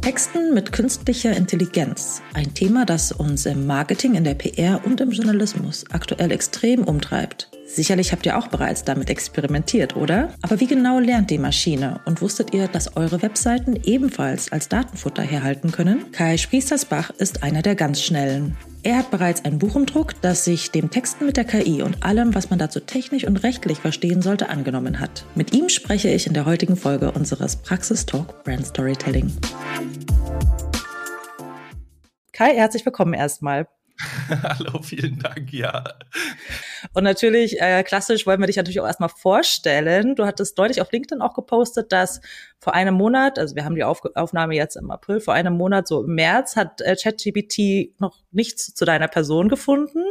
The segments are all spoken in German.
Texten mit künstlicher Intelligenz. Ein Thema, das uns im Marketing, in der PR und im Journalismus aktuell extrem umtreibt. Sicherlich habt ihr auch bereits damit experimentiert, oder? Aber wie genau lernt die Maschine? Und wusstet ihr, dass eure Webseiten ebenfalls als Datenfutter herhalten können? Kai Spriestersbach ist einer der ganz Schnellen. Er hat bereits ein Buch im Druck, das sich dem Texten mit der KI und allem, was man dazu technisch und rechtlich verstehen sollte, angenommen hat. Mit ihm spreche ich in der heutigen Folge unseres Praxis Talk Brand Storytelling. Kai, herzlich willkommen erstmal. Hallo, vielen Dank, ja. Und natürlich, äh, klassisch wollen wir dich natürlich auch erstmal vorstellen. Du hattest deutlich auf LinkedIn auch gepostet, dass vor einem Monat, also wir haben die auf Aufnahme jetzt im April, vor einem Monat, so im März, hat äh, ChatGPT noch nichts zu deiner Person gefunden.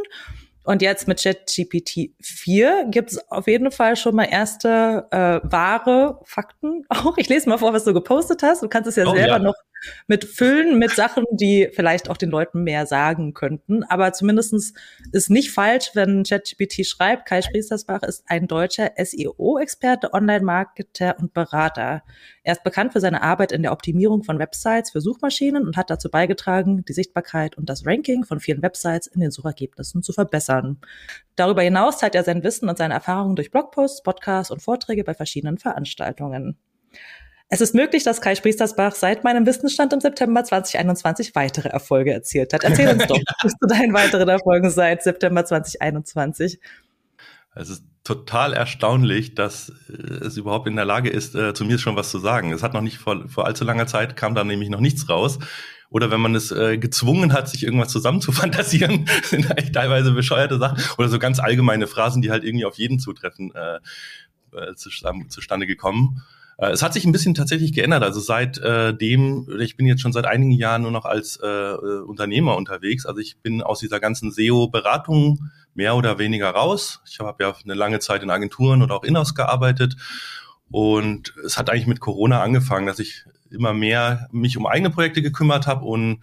Und jetzt mit ChatGPT 4 gibt es auf jeden Fall schon mal erste äh, wahre Fakten. Auch ich lese mal vor, was du gepostet hast. Du kannst es ja oh, selber ja. noch mit Füllen mit Sachen, die vielleicht auch den Leuten mehr sagen könnten. Aber zumindestens ist nicht falsch, wenn ChatGPT schreibt, Kai Spriestersbach ist ein deutscher SEO-Experte, Online-Marketer und Berater. Er ist bekannt für seine Arbeit in der Optimierung von Websites für Suchmaschinen und hat dazu beigetragen, die Sichtbarkeit und das Ranking von vielen Websites in den Suchergebnissen zu verbessern. Darüber hinaus zeigt er sein Wissen und seine Erfahrungen durch Blogposts, Podcasts und Vorträge bei verschiedenen Veranstaltungen. Es ist möglich, dass Kai Spriestersbach seit meinem Wissensstand im September 2021 weitere Erfolge erzielt hat. Erzähl uns doch, ja. was zu deinen weiteren Erfolgen seit September 2021. Es ist total erstaunlich, dass äh, es überhaupt in der Lage ist, äh, zu mir schon was zu sagen. Es hat noch nicht vor, vor allzu langer Zeit kam da nämlich noch nichts raus. Oder wenn man es äh, gezwungen hat, sich irgendwas zusammenzufantasieren, sind eigentlich teilweise bescheuerte Sachen oder so ganz allgemeine Phrasen, die halt irgendwie auf jeden zutreffen, äh, äh, zustande gekommen. Äh, es hat sich ein bisschen tatsächlich geändert. Also seitdem, äh, ich bin jetzt schon seit einigen Jahren nur noch als äh, äh, Unternehmer unterwegs. Also ich bin aus dieser ganzen SEO-Beratung mehr oder weniger raus. Ich habe ja eine lange Zeit in Agenturen oder auch Inhouse gearbeitet. Und es hat eigentlich mit Corona angefangen, dass ich immer mehr mich um eigene Projekte gekümmert habe und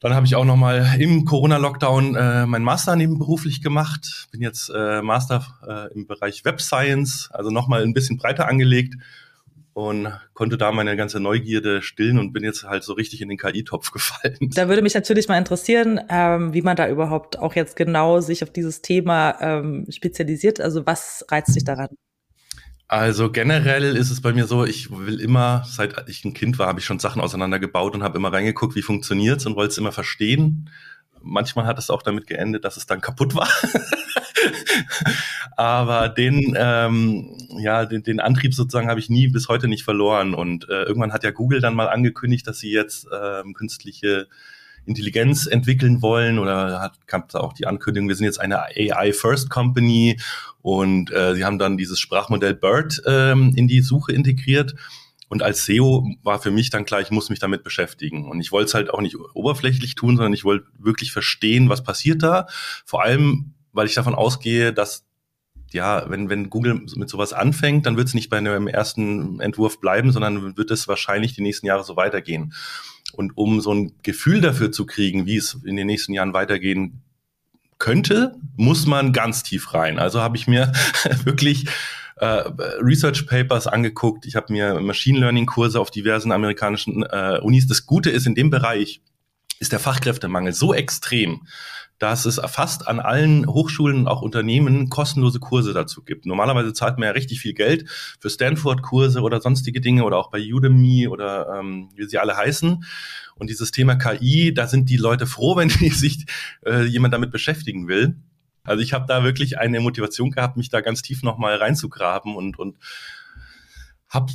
dann habe ich auch noch mal im Corona-Lockdown äh, mein Master nebenberuflich gemacht. Bin jetzt äh, Master äh, im Bereich Web Science, also noch mal ein bisschen breiter angelegt und konnte da meine ganze Neugierde stillen und bin jetzt halt so richtig in den KI-Topf gefallen. Da würde mich natürlich mal interessieren, ähm, wie man da überhaupt auch jetzt genau sich auf dieses Thema ähm, spezialisiert. Also was reizt dich daran? Also generell ist es bei mir so, ich will immer, seit ich ein Kind war, habe ich schon Sachen auseinandergebaut und habe immer reingeguckt, wie funktioniert's und wollte es immer verstehen. Manchmal hat es auch damit geendet, dass es dann kaputt war. Aber den, ähm, ja, den, den Antrieb sozusagen habe ich nie bis heute nicht verloren. Und äh, irgendwann hat ja Google dann mal angekündigt, dass sie jetzt ähm, künstliche Intelligenz entwickeln wollen oder hat, kam da auch die Ankündigung, wir sind jetzt eine AI First Company und äh, sie haben dann dieses Sprachmodell BERT ähm, in die Suche integriert. Und als SEO war für mich dann klar, ich muss mich damit beschäftigen. Und ich wollte es halt auch nicht oberflächlich tun, sondern ich wollte wirklich verstehen, was passiert da. Vor allem, weil ich davon ausgehe, dass ja, wenn, wenn Google mit sowas anfängt, dann wird es nicht bei einem ersten Entwurf bleiben, sondern wird es wahrscheinlich die nächsten Jahre so weitergehen. Und um so ein Gefühl dafür zu kriegen, wie es in den nächsten Jahren weitergehen könnte, muss man ganz tief rein. Also habe ich mir wirklich äh, Research Papers angeguckt. Ich habe mir Machine Learning Kurse auf diversen amerikanischen äh, Unis. Das Gute ist in dem Bereich ist der Fachkräftemangel so extrem, dass es fast an allen Hochschulen und auch Unternehmen kostenlose Kurse dazu gibt. Normalerweise zahlt man ja richtig viel Geld für Stanford-Kurse oder sonstige Dinge oder auch bei Udemy oder ähm, wie sie alle heißen. Und dieses Thema KI, da sind die Leute froh, wenn sich äh, jemand damit beschäftigen will. Also ich habe da wirklich eine Motivation gehabt, mich da ganz tief nochmal reinzugraben und, und habe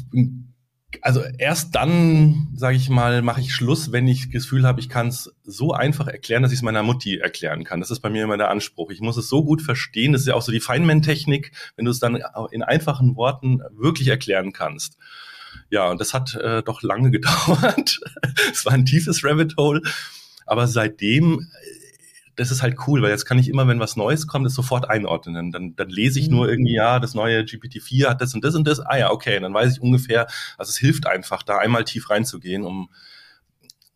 also erst dann, sage ich mal, mache ich Schluss, wenn ich das Gefühl habe, ich kann es so einfach erklären, dass ich es meiner Mutti erklären kann. Das ist bei mir immer der Anspruch. Ich muss es so gut verstehen. Das ist ja auch so die Feynman-Technik, wenn du es dann in einfachen Worten wirklich erklären kannst. Ja, und das hat äh, doch lange gedauert. es war ein tiefes Rabbit Hole. Aber seitdem das ist halt cool, weil jetzt kann ich immer, wenn was Neues kommt, das sofort einordnen. Dann, dann lese ich nur irgendwie, ja, das neue GPT-4 hat das und das und das. Ah ja, okay, dann weiß ich ungefähr, also es hilft einfach, da einmal tief reinzugehen, um,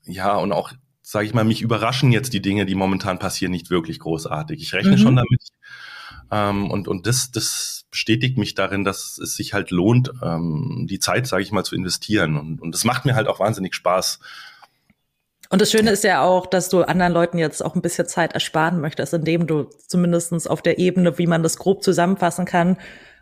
ja, und auch, sage ich mal, mich überraschen jetzt die Dinge, die momentan passieren, nicht wirklich großartig. Ich rechne mhm. schon damit, Ähm, und und das, das bestätigt mich darin, dass es sich halt lohnt, ähm, die Zeit, sage ich mal, zu investieren. Und, und das macht mir halt auch wahnsinnig Spaß. Und das Schöne ist ja auch, dass du anderen Leuten jetzt auch ein bisschen Zeit ersparen möchtest, indem du zumindestens auf der Ebene, wie man das grob zusammenfassen kann,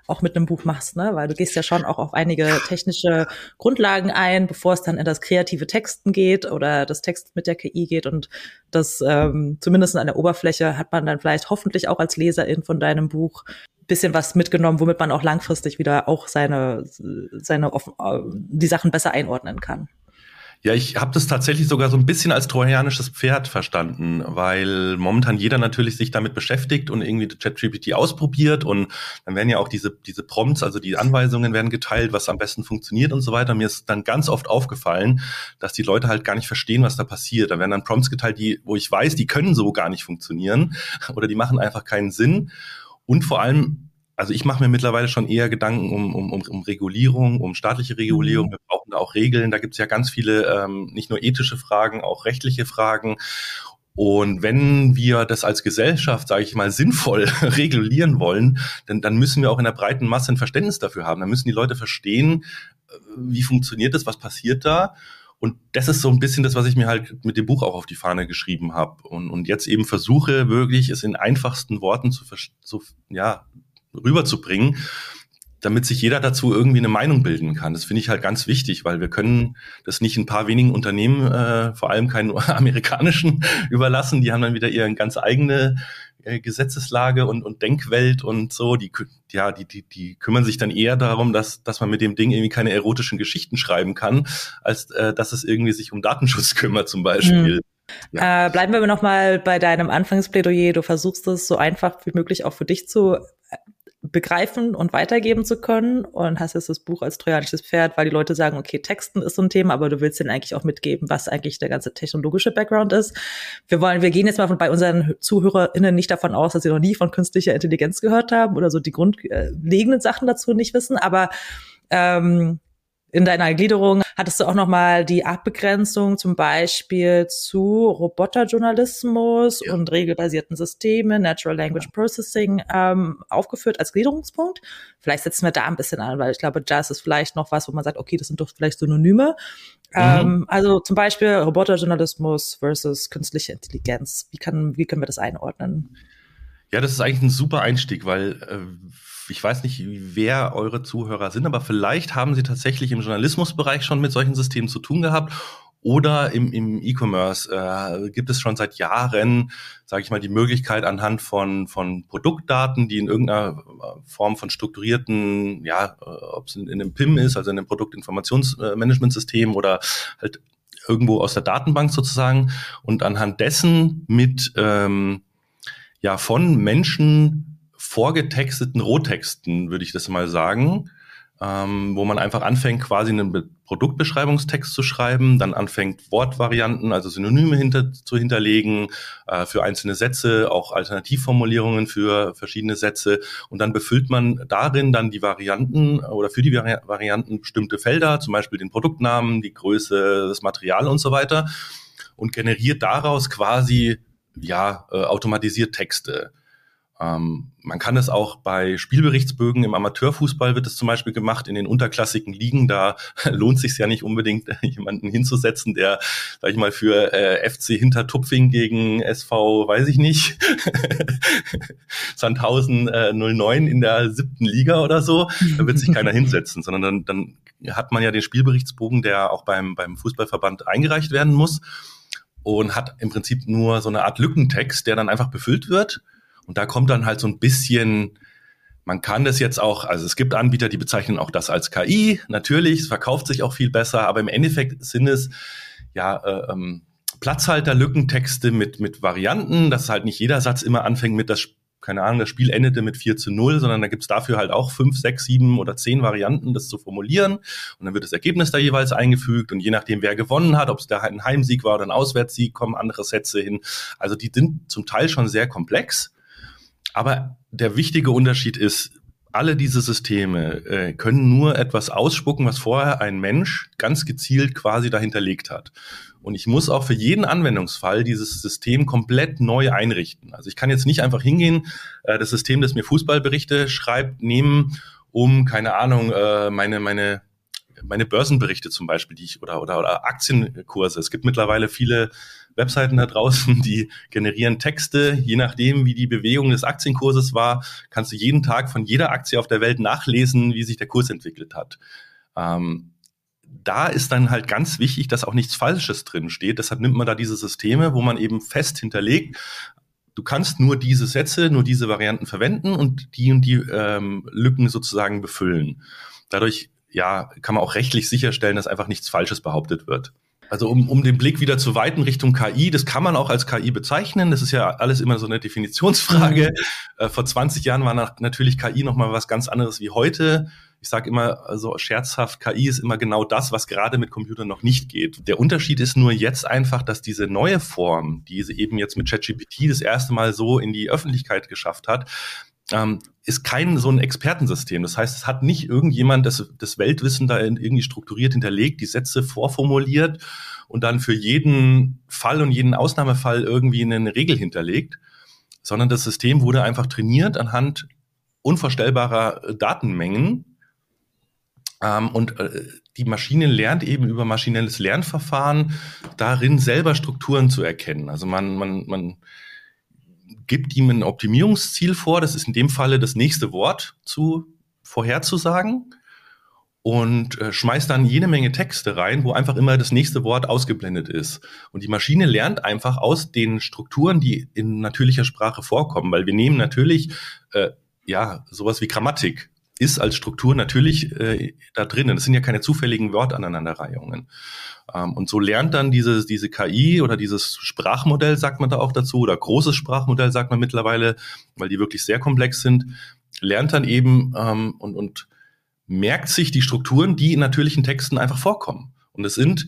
auch mit einem Buch machst, ne? Weil du gehst ja schon auch auf einige technische Grundlagen ein, bevor es dann in das kreative Texten geht oder das Text mit der KI geht. Und das ähm, zumindest an der Oberfläche hat man dann vielleicht hoffentlich auch als Leserin von deinem Buch bisschen was mitgenommen, womit man auch langfristig wieder auch seine, seine äh, die Sachen besser einordnen kann. Ja, ich habe das tatsächlich sogar so ein bisschen als trojanisches Pferd verstanden, weil momentan jeder natürlich sich damit beschäftigt und irgendwie ChatGPT ausprobiert und dann werden ja auch diese, diese Prompts, also die Anweisungen werden geteilt, was am besten funktioniert und so weiter. Mir ist dann ganz oft aufgefallen, dass die Leute halt gar nicht verstehen, was da passiert. Da werden dann Prompts geteilt, die, wo ich weiß, die können so gar nicht funktionieren oder die machen einfach keinen Sinn. Und vor allem also ich mache mir mittlerweile schon eher Gedanken um, um, um, um Regulierung, um staatliche Regulierung. Mhm. Wir brauchen da auch Regeln. Da gibt es ja ganz viele, ähm, nicht nur ethische Fragen, auch rechtliche Fragen. Und wenn wir das als Gesellschaft, sage ich mal, sinnvoll regulieren wollen, dann, dann müssen wir auch in der breiten Masse ein Verständnis dafür haben. Dann müssen die Leute verstehen, äh, wie funktioniert das, was passiert da. Und das ist so ein bisschen das, was ich mir halt mit dem Buch auch auf die Fahne geschrieben habe. Und, und jetzt eben versuche wirklich, es in einfachsten Worten zu, so, ja, rüberzubringen, damit sich jeder dazu irgendwie eine Meinung bilden kann. Das finde ich halt ganz wichtig, weil wir können das nicht ein paar wenigen Unternehmen, äh, vor allem keinen amerikanischen, überlassen. Die haben dann wieder ihre ganz eigene äh, Gesetzeslage und, und Denkwelt und so. Die, ja, die, die, die kümmern sich dann eher darum, dass, dass man mit dem Ding irgendwie keine erotischen Geschichten schreiben kann, als äh, dass es irgendwie sich um Datenschutz kümmert zum Beispiel. Mhm. Ja. Äh, bleiben wir aber noch mal bei deinem Anfangsplädoyer. Du versuchst es so einfach wie möglich auch für dich zu begreifen und weitergeben zu können und hast jetzt das Buch als trojanisches Pferd, weil die Leute sagen, okay, Texten ist so ein Thema, aber du willst denen eigentlich auch mitgeben, was eigentlich der ganze technologische Background ist. Wir wollen, wir gehen jetzt mal von, bei unseren ZuhörerInnen nicht davon aus, dass sie noch nie von künstlicher Intelligenz gehört haben oder so die grundlegenden Sachen dazu nicht wissen, aber ähm, in deiner Gliederung hattest du auch nochmal die Abbegrenzung zum Beispiel zu Roboterjournalismus ja. und regelbasierten Systemen, Natural Language Processing ähm, aufgeführt als Gliederungspunkt. Vielleicht setzen wir da ein bisschen an, weil ich glaube, Jazz ist vielleicht noch was, wo man sagt, okay, das sind doch vielleicht Synonyme. Mhm. Ähm, also zum Beispiel Roboterjournalismus versus künstliche Intelligenz. Wie, kann, wie können wir das einordnen? Ja, das ist eigentlich ein super Einstieg, weil äh, ich weiß nicht, wer eure Zuhörer sind, aber vielleicht haben sie tatsächlich im Journalismusbereich schon mit solchen Systemen zu tun gehabt. Oder im, im E-Commerce äh, gibt es schon seit Jahren, sage ich mal, die Möglichkeit anhand von, von Produktdaten, die in irgendeiner Form von strukturierten, ja, äh, ob es in, in einem PIM ist, also in einem Produktinformationsmanagementsystem oder halt irgendwo aus der Datenbank sozusagen und anhand dessen mit ähm, ja von Menschen vorgetexteten Rohtexten, würde ich das mal sagen, ähm, wo man einfach anfängt, quasi einen Be Produktbeschreibungstext zu schreiben, dann anfängt Wortvarianten, also Synonyme hinter, zu hinterlegen, äh, für einzelne Sätze, auch Alternativformulierungen für verschiedene Sätze und dann befüllt man darin dann die Varianten oder für die Vari Varianten bestimmte Felder, zum Beispiel den Produktnamen, die Größe, das Material und so weiter und generiert daraus quasi ja äh, automatisiert Texte. Ähm, man kann es auch bei Spielberichtsbögen im Amateurfußball wird es zum Beispiel gemacht in den unterklassigen Ligen. Da lohnt sich ja nicht unbedingt jemanden hinzusetzen, der, sag ich mal, für äh, FC Hintertupfing gegen SV, weiß ich nicht, Sandhausen äh, 09 in der siebten Liga oder so. Da wird sich keiner hinsetzen, sondern dann, dann hat man ja den Spielberichtsbogen, der auch beim beim Fußballverband eingereicht werden muss und hat im Prinzip nur so eine Art Lückentext, der dann einfach befüllt wird und da kommt dann halt so ein bisschen, man kann das jetzt auch, also es gibt Anbieter, die bezeichnen auch das als KI, natürlich, es verkauft sich auch viel besser, aber im Endeffekt sind es ja äh, ähm, Platzhalter-Lückentexte mit, mit Varianten, dass halt nicht jeder Satz immer anfängt mit das keine Ahnung, das Spiel endete mit 4 zu 0, sondern da gibt's dafür halt auch fünf, sechs, sieben oder zehn Varianten, das zu formulieren. Und dann wird das Ergebnis da jeweils eingefügt und je nachdem, wer gewonnen hat, ob es da halt ein Heimsieg war oder ein Auswärtssieg, kommen andere Sätze hin. Also die sind zum Teil schon sehr komplex. Aber der wichtige Unterschied ist, alle diese Systeme äh, können nur etwas ausspucken, was vorher ein Mensch ganz gezielt quasi dahinterlegt hat. Und ich muss auch für jeden Anwendungsfall dieses System komplett neu einrichten. Also ich kann jetzt nicht einfach hingehen, äh, das System, das mir Fußballberichte schreibt, nehmen, um, keine Ahnung, äh, meine, meine, meine Börsenberichte zum Beispiel, die ich, oder, oder, oder Aktienkurse. Es gibt mittlerweile viele Webseiten da draußen, die generieren Texte. Je nachdem, wie die Bewegung des Aktienkurses war, kannst du jeden Tag von jeder Aktie auf der Welt nachlesen, wie sich der Kurs entwickelt hat. Ähm, da ist dann halt ganz wichtig, dass auch nichts Falsches drin steht. Deshalb nimmt man da diese Systeme, wo man eben fest hinterlegt, du kannst nur diese Sätze, nur diese Varianten verwenden und die und die ähm, Lücken sozusagen befüllen. Dadurch ja, kann man auch rechtlich sicherstellen, dass einfach nichts Falsches behauptet wird. Also um, um den Blick wieder zu weiten Richtung KI, das kann man auch als KI bezeichnen. Das ist ja alles immer so eine Definitionsfrage. Mhm. Äh, vor 20 Jahren war natürlich KI nochmal was ganz anderes wie heute. Ich sage immer so scherzhaft, KI ist immer genau das, was gerade mit Computern noch nicht geht. Der Unterschied ist nur jetzt einfach, dass diese neue Form, die sie eben jetzt mit ChatGPT das erste Mal so in die Öffentlichkeit geschafft hat, ähm, ist kein so ein Expertensystem. Das heißt, es hat nicht irgendjemand das, das Weltwissen da irgendwie strukturiert hinterlegt, die Sätze vorformuliert und dann für jeden Fall und jeden Ausnahmefall irgendwie eine Regel hinterlegt, sondern das System wurde einfach trainiert anhand unvorstellbarer äh, Datenmengen. Ähm, und äh, die Maschine lernt eben über maschinelles Lernverfahren darin selber Strukturen zu erkennen. Also man, man, man gibt ihm ein Optimierungsziel vor. Das ist in dem Falle das nächste Wort zu vorherzusagen und äh, schmeißt dann jede Menge Texte rein, wo einfach immer das nächste Wort ausgeblendet ist. Und die Maschine lernt einfach aus den Strukturen, die in natürlicher Sprache vorkommen, weil wir nehmen natürlich äh, ja sowas wie Grammatik ist als Struktur natürlich äh, da drinnen. Das sind ja keine zufälligen Wortaneinanderreihungen. Ähm, und so lernt dann diese, diese KI oder dieses Sprachmodell, sagt man da auch dazu, oder großes Sprachmodell, sagt man mittlerweile, weil die wirklich sehr komplex sind, lernt dann eben ähm, und, und merkt sich die Strukturen, die in natürlichen Texten einfach vorkommen. Und es sind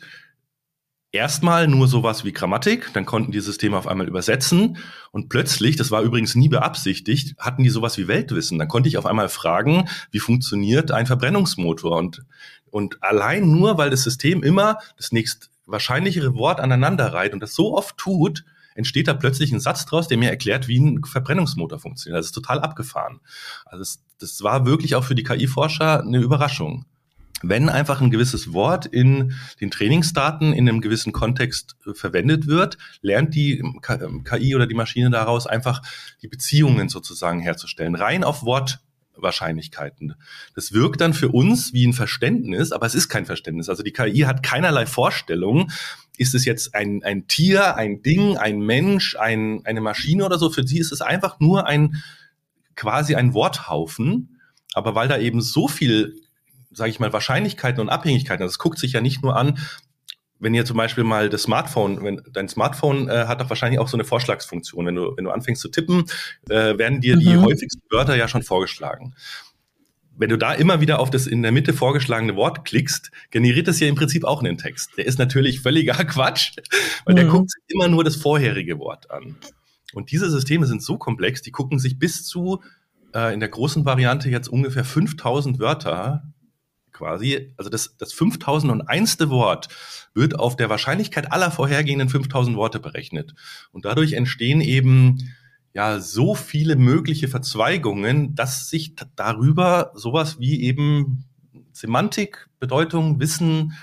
erstmal nur sowas wie Grammatik, dann konnten die Systeme auf einmal übersetzen und plötzlich, das war übrigens nie beabsichtigt, hatten die sowas wie Weltwissen. Dann konnte ich auf einmal fragen, wie funktioniert ein Verbrennungsmotor und und allein nur, weil das System immer das nächst wahrscheinlichere Wort aneinander reiht und das so oft tut, entsteht da plötzlich ein Satz draus, der mir erklärt, wie ein Verbrennungsmotor funktioniert. Das ist total abgefahren. Also das, das war wirklich auch für die KI-Forscher eine Überraschung wenn einfach ein gewisses Wort in den Trainingsdaten in einem gewissen Kontext äh, verwendet wird, lernt die KI ähm, oder die Maschine daraus einfach die Beziehungen sozusagen herzustellen, rein auf Wortwahrscheinlichkeiten. Das wirkt dann für uns wie ein Verständnis, aber es ist kein Verständnis. Also die KI hat keinerlei Vorstellung, ist es jetzt ein, ein Tier, ein Ding, ein Mensch, ein, eine Maschine oder so. Für sie ist es einfach nur ein quasi ein Worthaufen. Aber weil da eben so viel sage ich mal, Wahrscheinlichkeiten und Abhängigkeiten. Das guckt sich ja nicht nur an, wenn ihr zum Beispiel mal das Smartphone, wenn dein Smartphone äh, hat doch wahrscheinlich auch so eine Vorschlagsfunktion. Wenn du, wenn du anfängst zu tippen, äh, werden dir mhm. die häufigsten Wörter ja schon vorgeschlagen. Wenn du da immer wieder auf das in der Mitte vorgeschlagene Wort klickst, generiert das ja im Prinzip auch einen Text. Der ist natürlich völliger Quatsch, weil mhm. der guckt sich immer nur das vorherige Wort an. Und diese Systeme sind so komplex, die gucken sich bis zu äh, in der großen Variante jetzt ungefähr 5000 Wörter quasi, also das, das 5001. Wort wird auf der Wahrscheinlichkeit aller vorhergehenden 5000 Worte berechnet. Und dadurch entstehen eben ja so viele mögliche Verzweigungen, dass sich darüber sowas wie eben Semantik, Bedeutung, Wissen,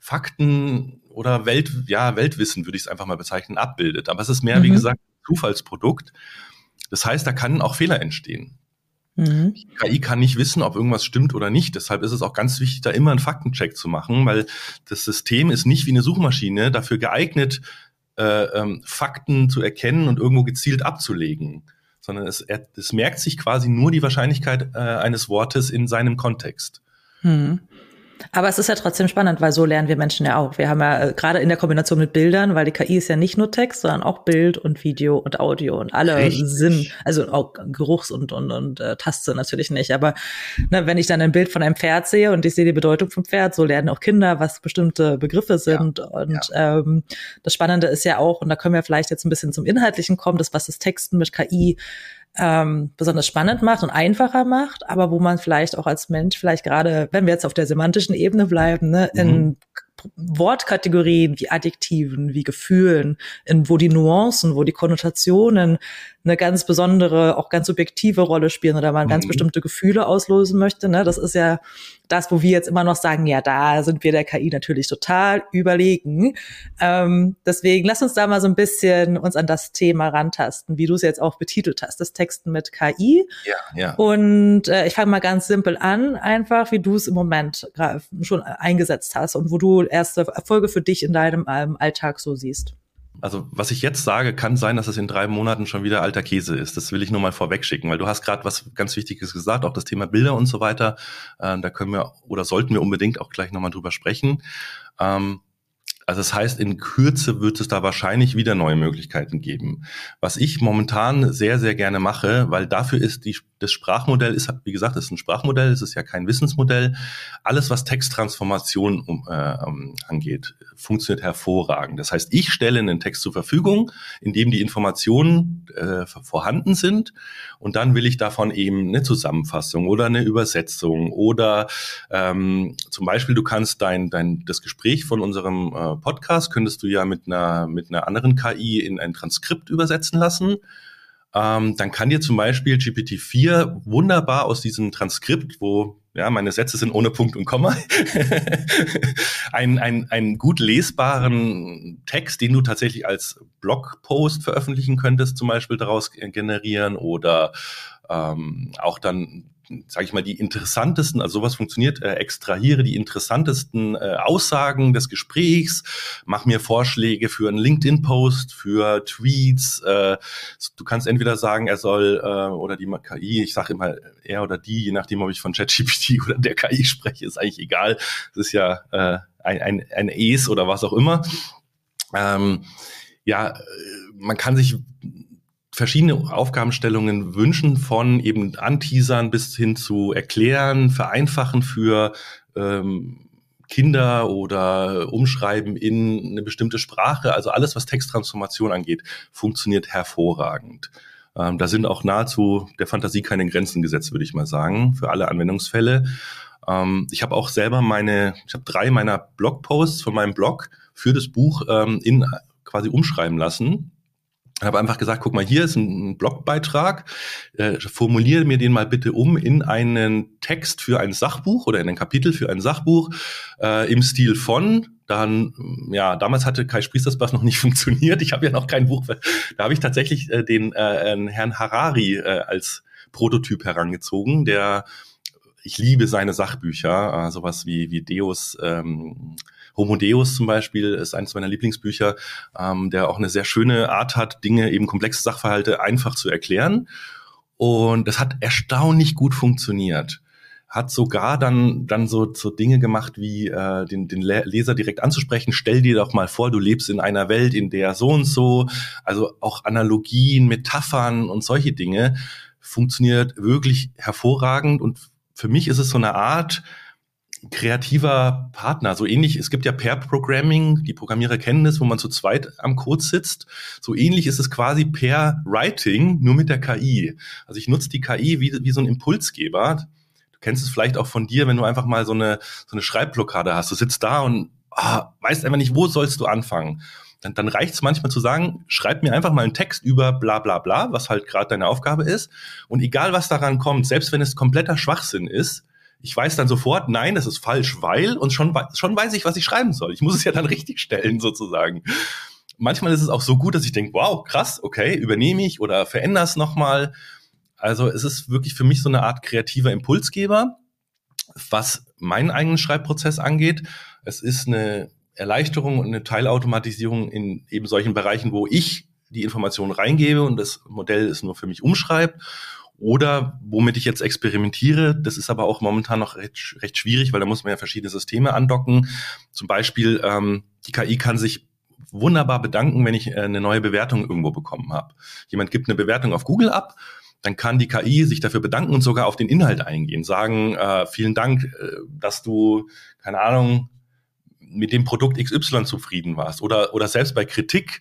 Fakten oder Welt, ja, Weltwissen würde ich es einfach mal bezeichnen, abbildet. Aber es ist mehr, mhm. wie gesagt, Zufallsprodukt. Das heißt, da kann auch Fehler entstehen. Mhm. KI kann nicht wissen, ob irgendwas stimmt oder nicht. Deshalb ist es auch ganz wichtig, da immer einen Faktencheck zu machen, weil das System ist nicht wie eine Suchmaschine dafür geeignet, äh, ähm, Fakten zu erkennen und irgendwo gezielt abzulegen, sondern es, er, es merkt sich quasi nur die Wahrscheinlichkeit äh, eines Wortes in seinem Kontext. Mhm. Aber es ist ja trotzdem spannend, weil so lernen wir Menschen ja auch. Wir haben ja äh, gerade in der Kombination mit Bildern, weil die KI ist ja nicht nur Text, sondern auch Bild und Video und Audio und alle Richtig. Sinn, also auch Geruchs- und, und, und äh, Taste natürlich nicht. Aber ne, wenn ich dann ein Bild von einem Pferd sehe und ich sehe die Bedeutung vom Pferd, so lernen auch Kinder, was bestimmte Begriffe sind. Ja. Und ja. Ähm, das Spannende ist ja auch, und da können wir vielleicht jetzt ein bisschen zum Inhaltlichen kommen, das, was das Texten mit KI ähm, besonders spannend macht und einfacher macht, aber wo man vielleicht auch als Mensch vielleicht gerade, wenn wir jetzt auf der semantischen Ebene bleiben, ne, mhm. in Wortkategorien wie Adjektiven, wie Gefühlen, in wo die Nuancen, wo die Konnotationen eine ganz besondere, auch ganz subjektive Rolle spielen oder man mhm. ganz bestimmte Gefühle auslösen möchte. Ne? Das ist ja das, wo wir jetzt immer noch sagen, ja, da sind wir der KI natürlich total überlegen. Ähm, deswegen lass uns da mal so ein bisschen uns an das Thema rantasten, wie du es jetzt auch betitelt hast, das Texten mit KI. Ja, ja. Und äh, ich fange mal ganz simpel an, einfach wie du es im Moment schon eingesetzt hast und wo du erste Erfolge für dich in deinem ähm, Alltag so siehst. Also was ich jetzt sage, kann sein, dass es in drei Monaten schon wieder alter Käse ist. Das will ich nur mal vorweg schicken, weil du hast gerade was ganz Wichtiges gesagt, auch das Thema Bilder und so weiter. Äh, da können wir oder sollten wir unbedingt auch gleich nochmal drüber sprechen. Ähm, also das heißt, in Kürze wird es da wahrscheinlich wieder neue Möglichkeiten geben. Was ich momentan sehr, sehr gerne mache, weil dafür ist die, das Sprachmodell, ist, wie gesagt, ist ein Sprachmodell, es ist ja kein Wissensmodell. Alles, was Texttransformation um, äh, angeht, funktioniert hervorragend. Das heißt, ich stelle einen Text zur Verfügung, in dem die Informationen äh, vorhanden sind und dann will ich davon eben eine Zusammenfassung oder eine Übersetzung oder ähm, zum Beispiel, du kannst dein, dein das Gespräch von unserem äh, Podcast könntest du ja mit einer mit einer anderen KI in ein Transkript übersetzen lassen ähm, dann kann dir zum Beispiel GPT-4 wunderbar aus diesem Transkript, wo ja, meine Sätze sind ohne Punkt und Komma, einen, einen gut lesbaren Text, den du tatsächlich als Blogpost veröffentlichen könntest, zum Beispiel daraus generieren oder ähm, auch dann sage ich mal, die interessantesten, also sowas funktioniert, äh, extrahiere die interessantesten äh, Aussagen des Gesprächs, mach mir Vorschläge für einen LinkedIn-Post, für Tweets. Äh, du kannst entweder sagen, er soll äh, oder die KI, ich sage immer er oder die, je nachdem, ob ich von ChatGPT oder der KI spreche, ist eigentlich egal. Das ist ja äh, ein, ein, ein Es oder was auch immer. Ähm, ja, äh, man kann sich verschiedene Aufgabenstellungen wünschen, von eben Anteasern bis hin zu erklären, vereinfachen für ähm, Kinder oder umschreiben in eine bestimmte Sprache. Also alles, was Texttransformation angeht, funktioniert hervorragend. Ähm, da sind auch nahezu der Fantasie keine Grenzen gesetzt, würde ich mal sagen, für alle Anwendungsfälle. Ähm, ich habe auch selber meine, ich habe drei meiner Blogposts von meinem Blog für das Buch ähm, in quasi umschreiben lassen habe einfach gesagt, guck mal, hier ist ein Blogbeitrag, äh, formuliere mir den mal bitte um in einen Text für ein Sachbuch oder in ein Kapitel für ein Sachbuch äh, im Stil von dann, ja, damals hatte Kai Spriestersbach noch nicht funktioniert. Ich habe ja noch kein Buch. Da habe ich tatsächlich äh, den äh, Herrn Harari äh, als Prototyp herangezogen, der ich liebe seine Sachbücher, äh, sowas wie, wie Deus ähm, Homo Deus zum Beispiel ist eines meiner Lieblingsbücher, ähm, der auch eine sehr schöne Art hat, Dinge, eben komplexe Sachverhalte einfach zu erklären. Und das hat erstaunlich gut funktioniert hat sogar dann dann so so Dinge gemacht wie äh, den den Leser direkt anzusprechen. Stell dir doch mal vor, du lebst in einer Welt, in der so und so, also auch Analogien, Metaphern und solche Dinge funktioniert wirklich hervorragend. Und für mich ist es so eine Art kreativer Partner. So ähnlich, es gibt ja Pair-Programming, die Programmierer kennen das, wo man zu zweit am Code sitzt. So ähnlich ist es quasi Pair-Writing, nur mit der KI. Also ich nutze die KI wie, wie so ein Impulsgeber. Du kennst es vielleicht auch von dir, wenn du einfach mal so eine, so eine Schreibblockade hast. Du sitzt da und ah, weißt einfach nicht, wo sollst du anfangen. Dann, dann reicht es manchmal zu sagen, schreib mir einfach mal einen Text über bla bla bla, was halt gerade deine Aufgabe ist. Und egal, was daran kommt, selbst wenn es kompletter Schwachsinn ist, ich weiß dann sofort, nein, das ist falsch, weil und schon, schon weiß ich, was ich schreiben soll. Ich muss es ja dann richtig stellen, sozusagen. Manchmal ist es auch so gut, dass ich denke, wow, krass, okay, übernehme ich oder verändere es nochmal. Also es ist wirklich für mich so eine Art kreativer Impulsgeber, was meinen eigenen Schreibprozess angeht. Es ist eine Erleichterung und eine Teilautomatisierung in eben solchen Bereichen, wo ich die Informationen reingebe und das Modell es nur für mich umschreibt. Oder womit ich jetzt experimentiere, das ist aber auch momentan noch recht, recht schwierig, weil da muss man ja verschiedene Systeme andocken. Zum Beispiel, ähm, die KI kann sich wunderbar bedanken, wenn ich äh, eine neue Bewertung irgendwo bekommen habe. Jemand gibt eine Bewertung auf Google ab, dann kann die KI sich dafür bedanken und sogar auf den Inhalt eingehen, sagen, äh, vielen Dank, äh, dass du, keine Ahnung, mit dem Produkt XY zufrieden warst. Oder, oder selbst bei Kritik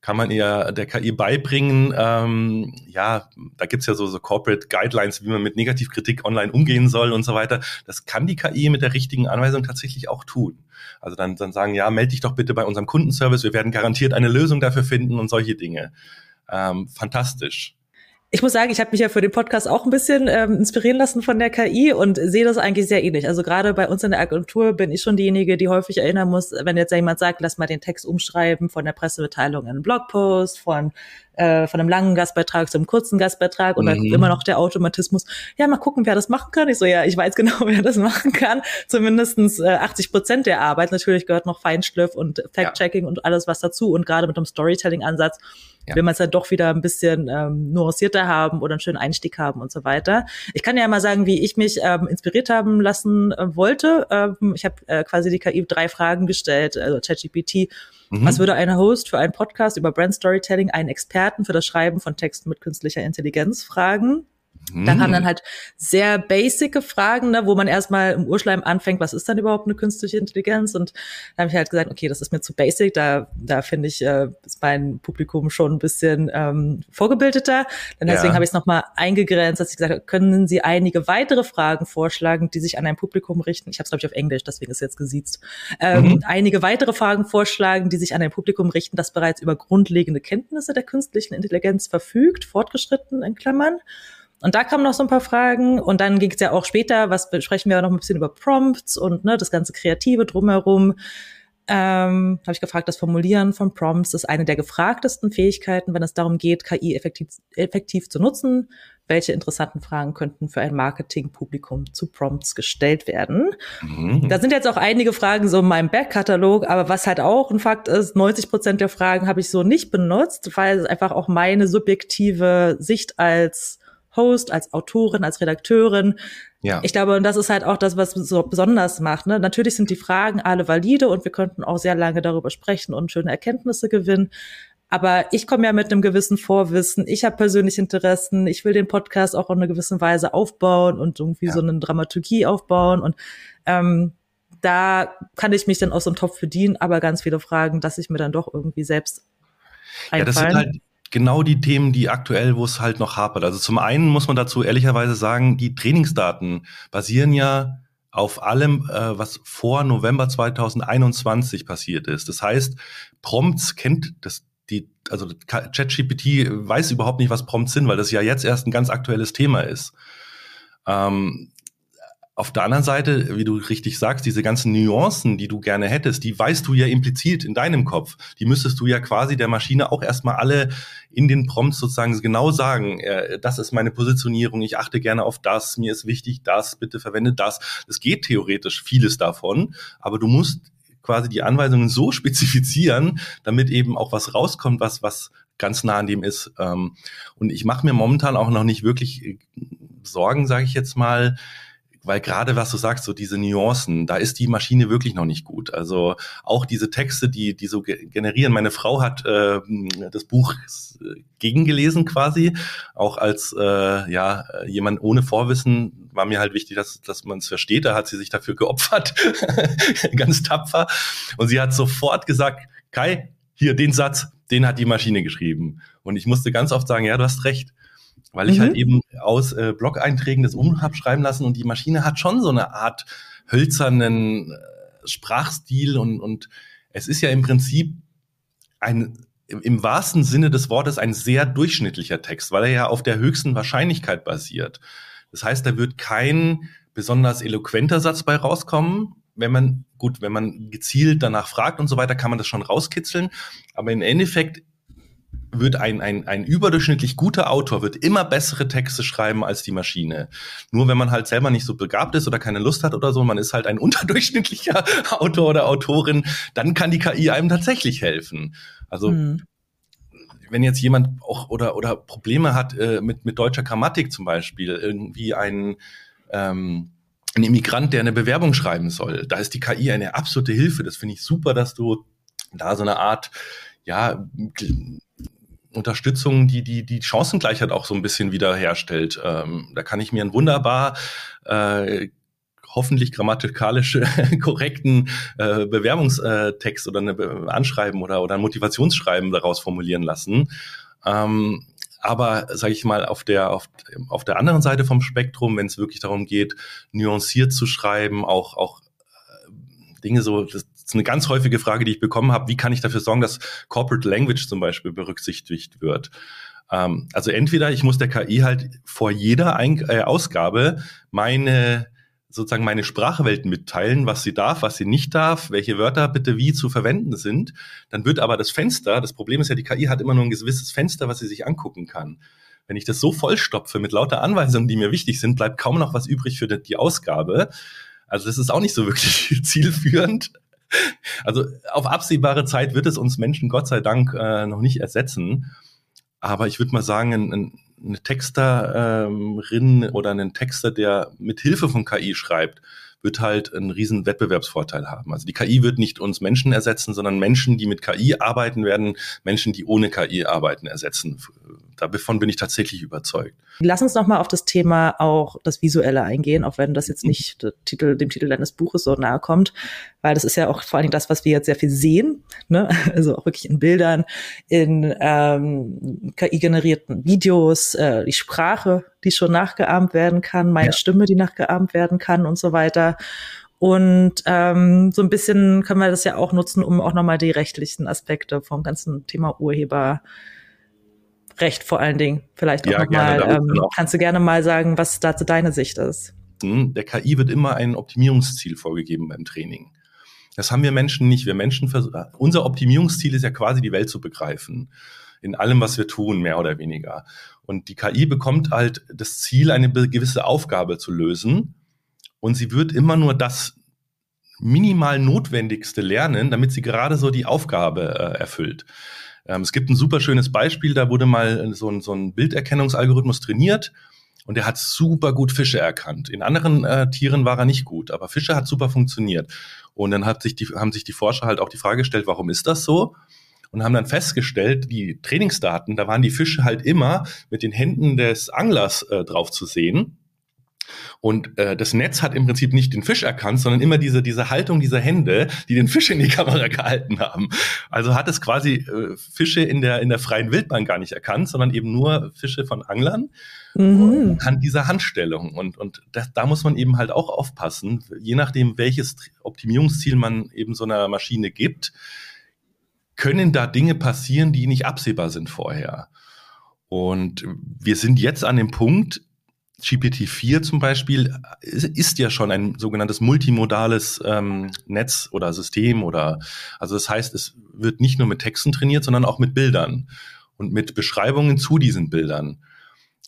kann man eher der KI beibringen. Ähm, ja, da gibt's ja so, so Corporate Guidelines, wie man mit Negativkritik online umgehen soll und so weiter. Das kann die KI mit der richtigen Anweisung tatsächlich auch tun. Also dann, dann sagen, ja, melde dich doch bitte bei unserem Kundenservice, wir werden garantiert eine Lösung dafür finden und solche Dinge. Ähm, fantastisch. Ich muss sagen, ich habe mich ja für den Podcast auch ein bisschen ähm, inspirieren lassen von der KI und sehe das eigentlich sehr ähnlich. Also gerade bei uns in der Agentur bin ich schon diejenige, die häufig erinnern muss, wenn jetzt jemand sagt, lass mal den Text umschreiben von der Pressemitteilung in einen Blogpost, von äh, von einem langen Gastbeitrag zum kurzen Gastbeitrag und mhm. dann immer noch der Automatismus. Ja, mal gucken, wer das machen kann. Ich so, ja, ich weiß genau, wer das machen kann. Zumindestens äh, 80 Prozent der Arbeit. Natürlich gehört noch Feinschliff und Fact-Checking ja. und alles was dazu. Und gerade mit dem Storytelling-Ansatz ja. will man es ja doch wieder ein bisschen ähm, nuancierter haben oder einen schönen Einstieg haben und so weiter. Ich kann ja mal sagen, wie ich mich ähm, inspiriert haben lassen äh, wollte. Ähm, ich habe äh, quasi die KI drei Fragen gestellt, also ChatGPT Mhm. Was würde ein Host für einen Podcast über Brand Storytelling einen Experten für das Schreiben von Texten mit künstlicher Intelligenz fragen? Da kamen dann halt sehr basic Fragen, ne, wo man erstmal im Urschleim anfängt, was ist dann überhaupt eine künstliche Intelligenz? Und da habe ich halt gesagt, okay, das ist mir zu basic, da, da finde ich, äh, ist mein Publikum schon ein bisschen ähm, vorgebildeter. Dann deswegen ja. habe ich es nochmal eingegrenzt, dass ich gesagt habe, können Sie einige weitere Fragen vorschlagen, die sich an ein Publikum richten? Ich habe es, glaube ich, auf Englisch, deswegen ist jetzt gesiezt. Ähm, mhm. Einige weitere Fragen vorschlagen, die sich an ein Publikum richten, das bereits über grundlegende Kenntnisse der künstlichen Intelligenz verfügt, fortgeschritten in Klammern. Und da kamen noch so ein paar Fragen und dann ging es ja auch später, was besprechen wir noch ein bisschen über Prompts und ne, das ganze Kreative drumherum. Ähm, habe ich gefragt, das Formulieren von Prompts ist eine der gefragtesten Fähigkeiten, wenn es darum geht, KI effektiv, effektiv zu nutzen. Welche interessanten Fragen könnten für ein Marketingpublikum zu Prompts gestellt werden? Mhm. Da sind jetzt auch einige Fragen so in meinem Backkatalog, aber was halt auch ein Fakt ist, 90 Prozent der Fragen habe ich so nicht benutzt, weil es einfach auch meine subjektive Sicht als Host, als Autorin, als Redakteurin. Ja. Ich glaube, und das ist halt auch das, was so besonders macht. Ne? Natürlich sind die Fragen alle valide und wir könnten auch sehr lange darüber sprechen und schöne Erkenntnisse gewinnen. Aber ich komme ja mit einem gewissen Vorwissen. Ich habe persönliche Interessen. Ich will den Podcast auch auf eine gewisse Weise aufbauen und irgendwie ja. so eine Dramaturgie aufbauen. Und ähm, da kann ich mich dann aus dem Topf bedienen, aber ganz viele Fragen, dass ich mir dann doch irgendwie selbst einfallen. Ja, das sind halt genau die Themen, die aktuell, wo es halt noch hapert. Also zum einen muss man dazu ehrlicherweise sagen, die Trainingsdaten basieren ja auf allem, äh, was vor November 2021 passiert ist. Das heißt, Prompts kennt das die, also ChatGPT weiß überhaupt nicht, was Prompts sind, weil das ja jetzt erst ein ganz aktuelles Thema ist. Ähm, auf der anderen Seite, wie du richtig sagst, diese ganzen Nuancen, die du gerne hättest, die weißt du ja implizit in deinem Kopf. Die müsstest du ja quasi der Maschine auch erstmal alle in den Prompts sozusagen genau sagen. Äh, das ist meine Positionierung, ich achte gerne auf das, mir ist wichtig das, bitte verwende das. Es geht theoretisch vieles davon, aber du musst quasi die Anweisungen so spezifizieren, damit eben auch was rauskommt, was, was ganz nah an dem ist. Ähm, und ich mache mir momentan auch noch nicht wirklich äh, Sorgen, sage ich jetzt mal, weil gerade was du sagst, so diese Nuancen, da ist die Maschine wirklich noch nicht gut. Also auch diese Texte, die die so generieren. Meine Frau hat äh, das Buch gegengelesen quasi, auch als äh, ja jemand ohne Vorwissen war mir halt wichtig, dass dass man es versteht. Da hat sie sich dafür geopfert, ganz tapfer. Und sie hat sofort gesagt, Kai, hier den Satz, den hat die Maschine geschrieben. Und ich musste ganz oft sagen, ja, du hast recht weil ich halt mhm. halt eben aus äh, Blog-Einträgen das um hab schreiben lassen und die Maschine hat schon so eine Art hölzernen äh, Sprachstil und, und es ist ja im Prinzip ein im wahrsten Sinne des Wortes ein sehr durchschnittlicher Text, weil er ja auf der höchsten Wahrscheinlichkeit basiert. Das heißt, da wird kein besonders eloquenter Satz bei rauskommen. Wenn man, gut, wenn man gezielt danach fragt und so weiter, kann man das schon rauskitzeln. Aber im Endeffekt wird ein, ein, ein überdurchschnittlich guter Autor wird immer bessere Texte schreiben als die Maschine. Nur wenn man halt selber nicht so begabt ist oder keine Lust hat oder so, man ist halt ein unterdurchschnittlicher Autor oder Autorin, dann kann die KI einem tatsächlich helfen. Also mhm. wenn jetzt jemand auch oder oder Probleme hat äh, mit mit deutscher Grammatik zum Beispiel, irgendwie ein ähm, ein Immigrant, der eine Bewerbung schreiben soll, da ist die KI eine absolute Hilfe. Das finde ich super, dass du da so eine Art ja Unterstützung, die die die Chancengleichheit auch so ein bisschen wiederherstellt. Ähm, da kann ich mir ein wunderbar äh, hoffentlich grammatikalisch korrekten äh, Bewerbungstext oder eine Be Anschreiben oder, oder ein Motivationsschreiben daraus formulieren lassen. Ähm, aber sage ich mal auf der auf, auf der anderen Seite vom Spektrum, wenn es wirklich darum geht, nuanciert zu schreiben, auch auch äh, Dinge so, das ist eine ganz häufige Frage, die ich bekommen habe. Wie kann ich dafür sorgen, dass Corporate Language zum Beispiel berücksichtigt wird? Ähm, also entweder ich muss der KI halt vor jeder Ein äh, Ausgabe meine sozusagen meine Sprachwelt mitteilen, was sie darf, was sie nicht darf, welche Wörter bitte wie zu verwenden sind. Dann wird aber das Fenster, das Problem ist ja, die KI hat immer nur ein gewisses Fenster, was sie sich angucken kann. Wenn ich das so vollstopfe mit lauter Anweisungen, die mir wichtig sind, bleibt kaum noch was übrig für die Ausgabe. Also das ist auch nicht so wirklich zielführend. Also auf absehbare Zeit wird es uns Menschen Gott sei Dank äh, noch nicht ersetzen. Aber ich würde mal sagen, ein, ein eine Texterin oder einen Texter, der mit Hilfe von KI schreibt, wird halt einen riesen Wettbewerbsvorteil haben. Also die KI wird nicht uns Menschen ersetzen, sondern Menschen, die mit KI arbeiten werden, Menschen, die ohne KI arbeiten, ersetzen. Davon bin ich tatsächlich überzeugt. Lass uns noch mal auf das Thema auch das Visuelle eingehen, auch wenn das jetzt mhm. nicht Titel, dem Titel deines Buches so nahe kommt, weil das ist ja auch vor allen Dingen das, was wir jetzt sehr viel sehen, ne? also auch wirklich in Bildern, in ähm, KI-generierten Videos, äh, die Sprache, die schon nachgeahmt werden kann, meine ja. Stimme, die nachgeahmt werden kann und so weiter. Und ähm, so ein bisschen können wir das ja auch nutzen, um auch nochmal die rechtlichen Aspekte vom ganzen Thema Urheber Recht vor allen Dingen. Vielleicht auch ja, nochmal. Ähm, kannst du gerne mal sagen, was dazu deine Sicht ist? Hm, der KI wird immer ein Optimierungsziel vorgegeben beim Training. Das haben wir Menschen nicht. Wir Menschen, unser Optimierungsziel ist ja quasi die Welt zu begreifen. In allem, was wir tun, mehr oder weniger. Und die KI bekommt halt das Ziel, eine gewisse Aufgabe zu lösen. Und sie wird immer nur das minimal Notwendigste lernen, damit sie gerade so die Aufgabe äh, erfüllt. Ähm, es gibt ein super schönes Beispiel, da wurde mal so ein, so ein Bilderkennungsalgorithmus trainiert und der hat super gut Fische erkannt. In anderen äh, Tieren war er nicht gut, aber Fische hat super funktioniert. Und dann hat sich die, haben sich die Forscher halt auch die Frage gestellt, warum ist das so? Und haben dann festgestellt, die Trainingsdaten, da waren die Fische halt immer mit den Händen des Anglers äh, drauf zu sehen. Und äh, das Netz hat im Prinzip nicht den Fisch erkannt, sondern immer diese, diese Haltung dieser Hände, die den Fisch in die Kamera gehalten haben. Also hat es quasi äh, Fische in der, in der freien Wildbahn gar nicht erkannt, sondern eben nur Fische von Anglern. Mhm. an dieser Handstellung. Und, und das, da muss man eben halt auch aufpassen, je nachdem, welches Optimierungsziel man eben so einer Maschine gibt, können da Dinge passieren, die nicht absehbar sind vorher. Und wir sind jetzt an dem Punkt, GPT-4 zum Beispiel ist ja schon ein sogenanntes multimodales ähm, Netz oder System oder also das heißt, es wird nicht nur mit Texten trainiert, sondern auch mit Bildern und mit Beschreibungen zu diesen Bildern.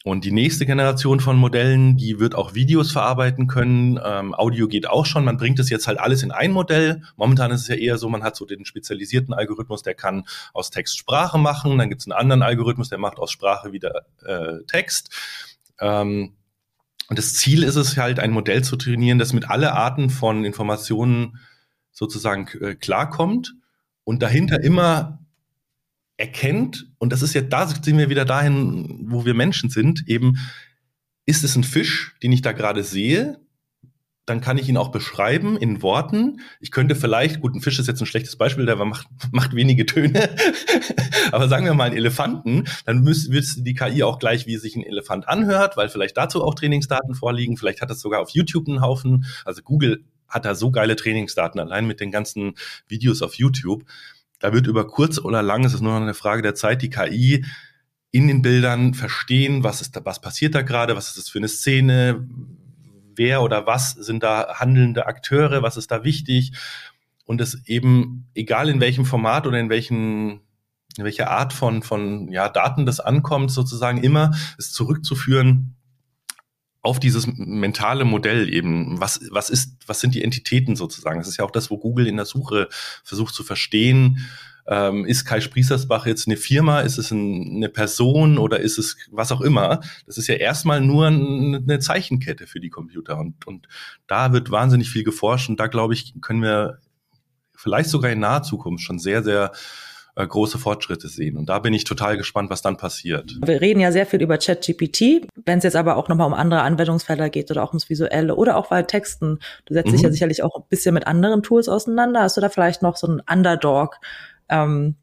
Und die nächste Generation von Modellen, die wird auch Videos verarbeiten können. Ähm, Audio geht auch schon. Man bringt es jetzt halt alles in ein Modell. Momentan ist es ja eher so, man hat so den spezialisierten Algorithmus, der kann aus Text Sprache machen. Dann gibt es einen anderen Algorithmus, der macht aus Sprache wieder äh, Text. Ähm, und das Ziel ist es halt, ein Modell zu trainieren, das mit alle Arten von Informationen sozusagen äh, klarkommt und dahinter immer erkennt, und das ist ja, da sind wir wieder dahin, wo wir Menschen sind, eben, ist es ein Fisch, den ich da gerade sehe? Dann kann ich ihn auch beschreiben in Worten. Ich könnte vielleicht, gut, ein Fisch ist jetzt ein schlechtes Beispiel, der macht, macht wenige Töne, aber sagen wir mal einen Elefanten, dann müsste die KI auch gleich, wie sich ein Elefant anhört, weil vielleicht dazu auch Trainingsdaten vorliegen, vielleicht hat es sogar auf YouTube einen Haufen, also Google hat da so geile Trainingsdaten, allein mit den ganzen Videos auf YouTube. Da wird über kurz oder lang, es ist nur noch eine Frage der Zeit, die KI in den Bildern verstehen, was ist da, was passiert da gerade, was ist das für eine Szene, wer oder was sind da handelnde Akteure, was ist da wichtig und es eben, egal in welchem Format oder in welchen in welcher Art von, von ja, Daten das ankommt, sozusagen immer es zurückzuführen auf dieses mentale Modell eben. Was, was ist, was sind die Entitäten sozusagen? Das ist ja auch das, wo Google in der Suche versucht zu verstehen, ähm, ist Kai Sprießersbach jetzt eine Firma, ist es ein, eine Person oder ist es was auch immer? Das ist ja erstmal nur eine Zeichenkette für die Computer und, und da wird wahnsinnig viel geforscht und da glaube ich, können wir vielleicht sogar in naher Zukunft schon sehr, sehr äh, große Fortschritte sehen. Und da bin ich total gespannt, was dann passiert. Wir reden ja sehr viel über ChatGPT. Wenn es jetzt aber auch nochmal um andere Anwendungsfelder geht oder auch ums Visuelle oder auch bei Texten, du setzt mhm. dich ja sicherlich auch ein bisschen mit anderen Tools auseinander. Hast du da vielleicht noch so einen Underdog? Ähm,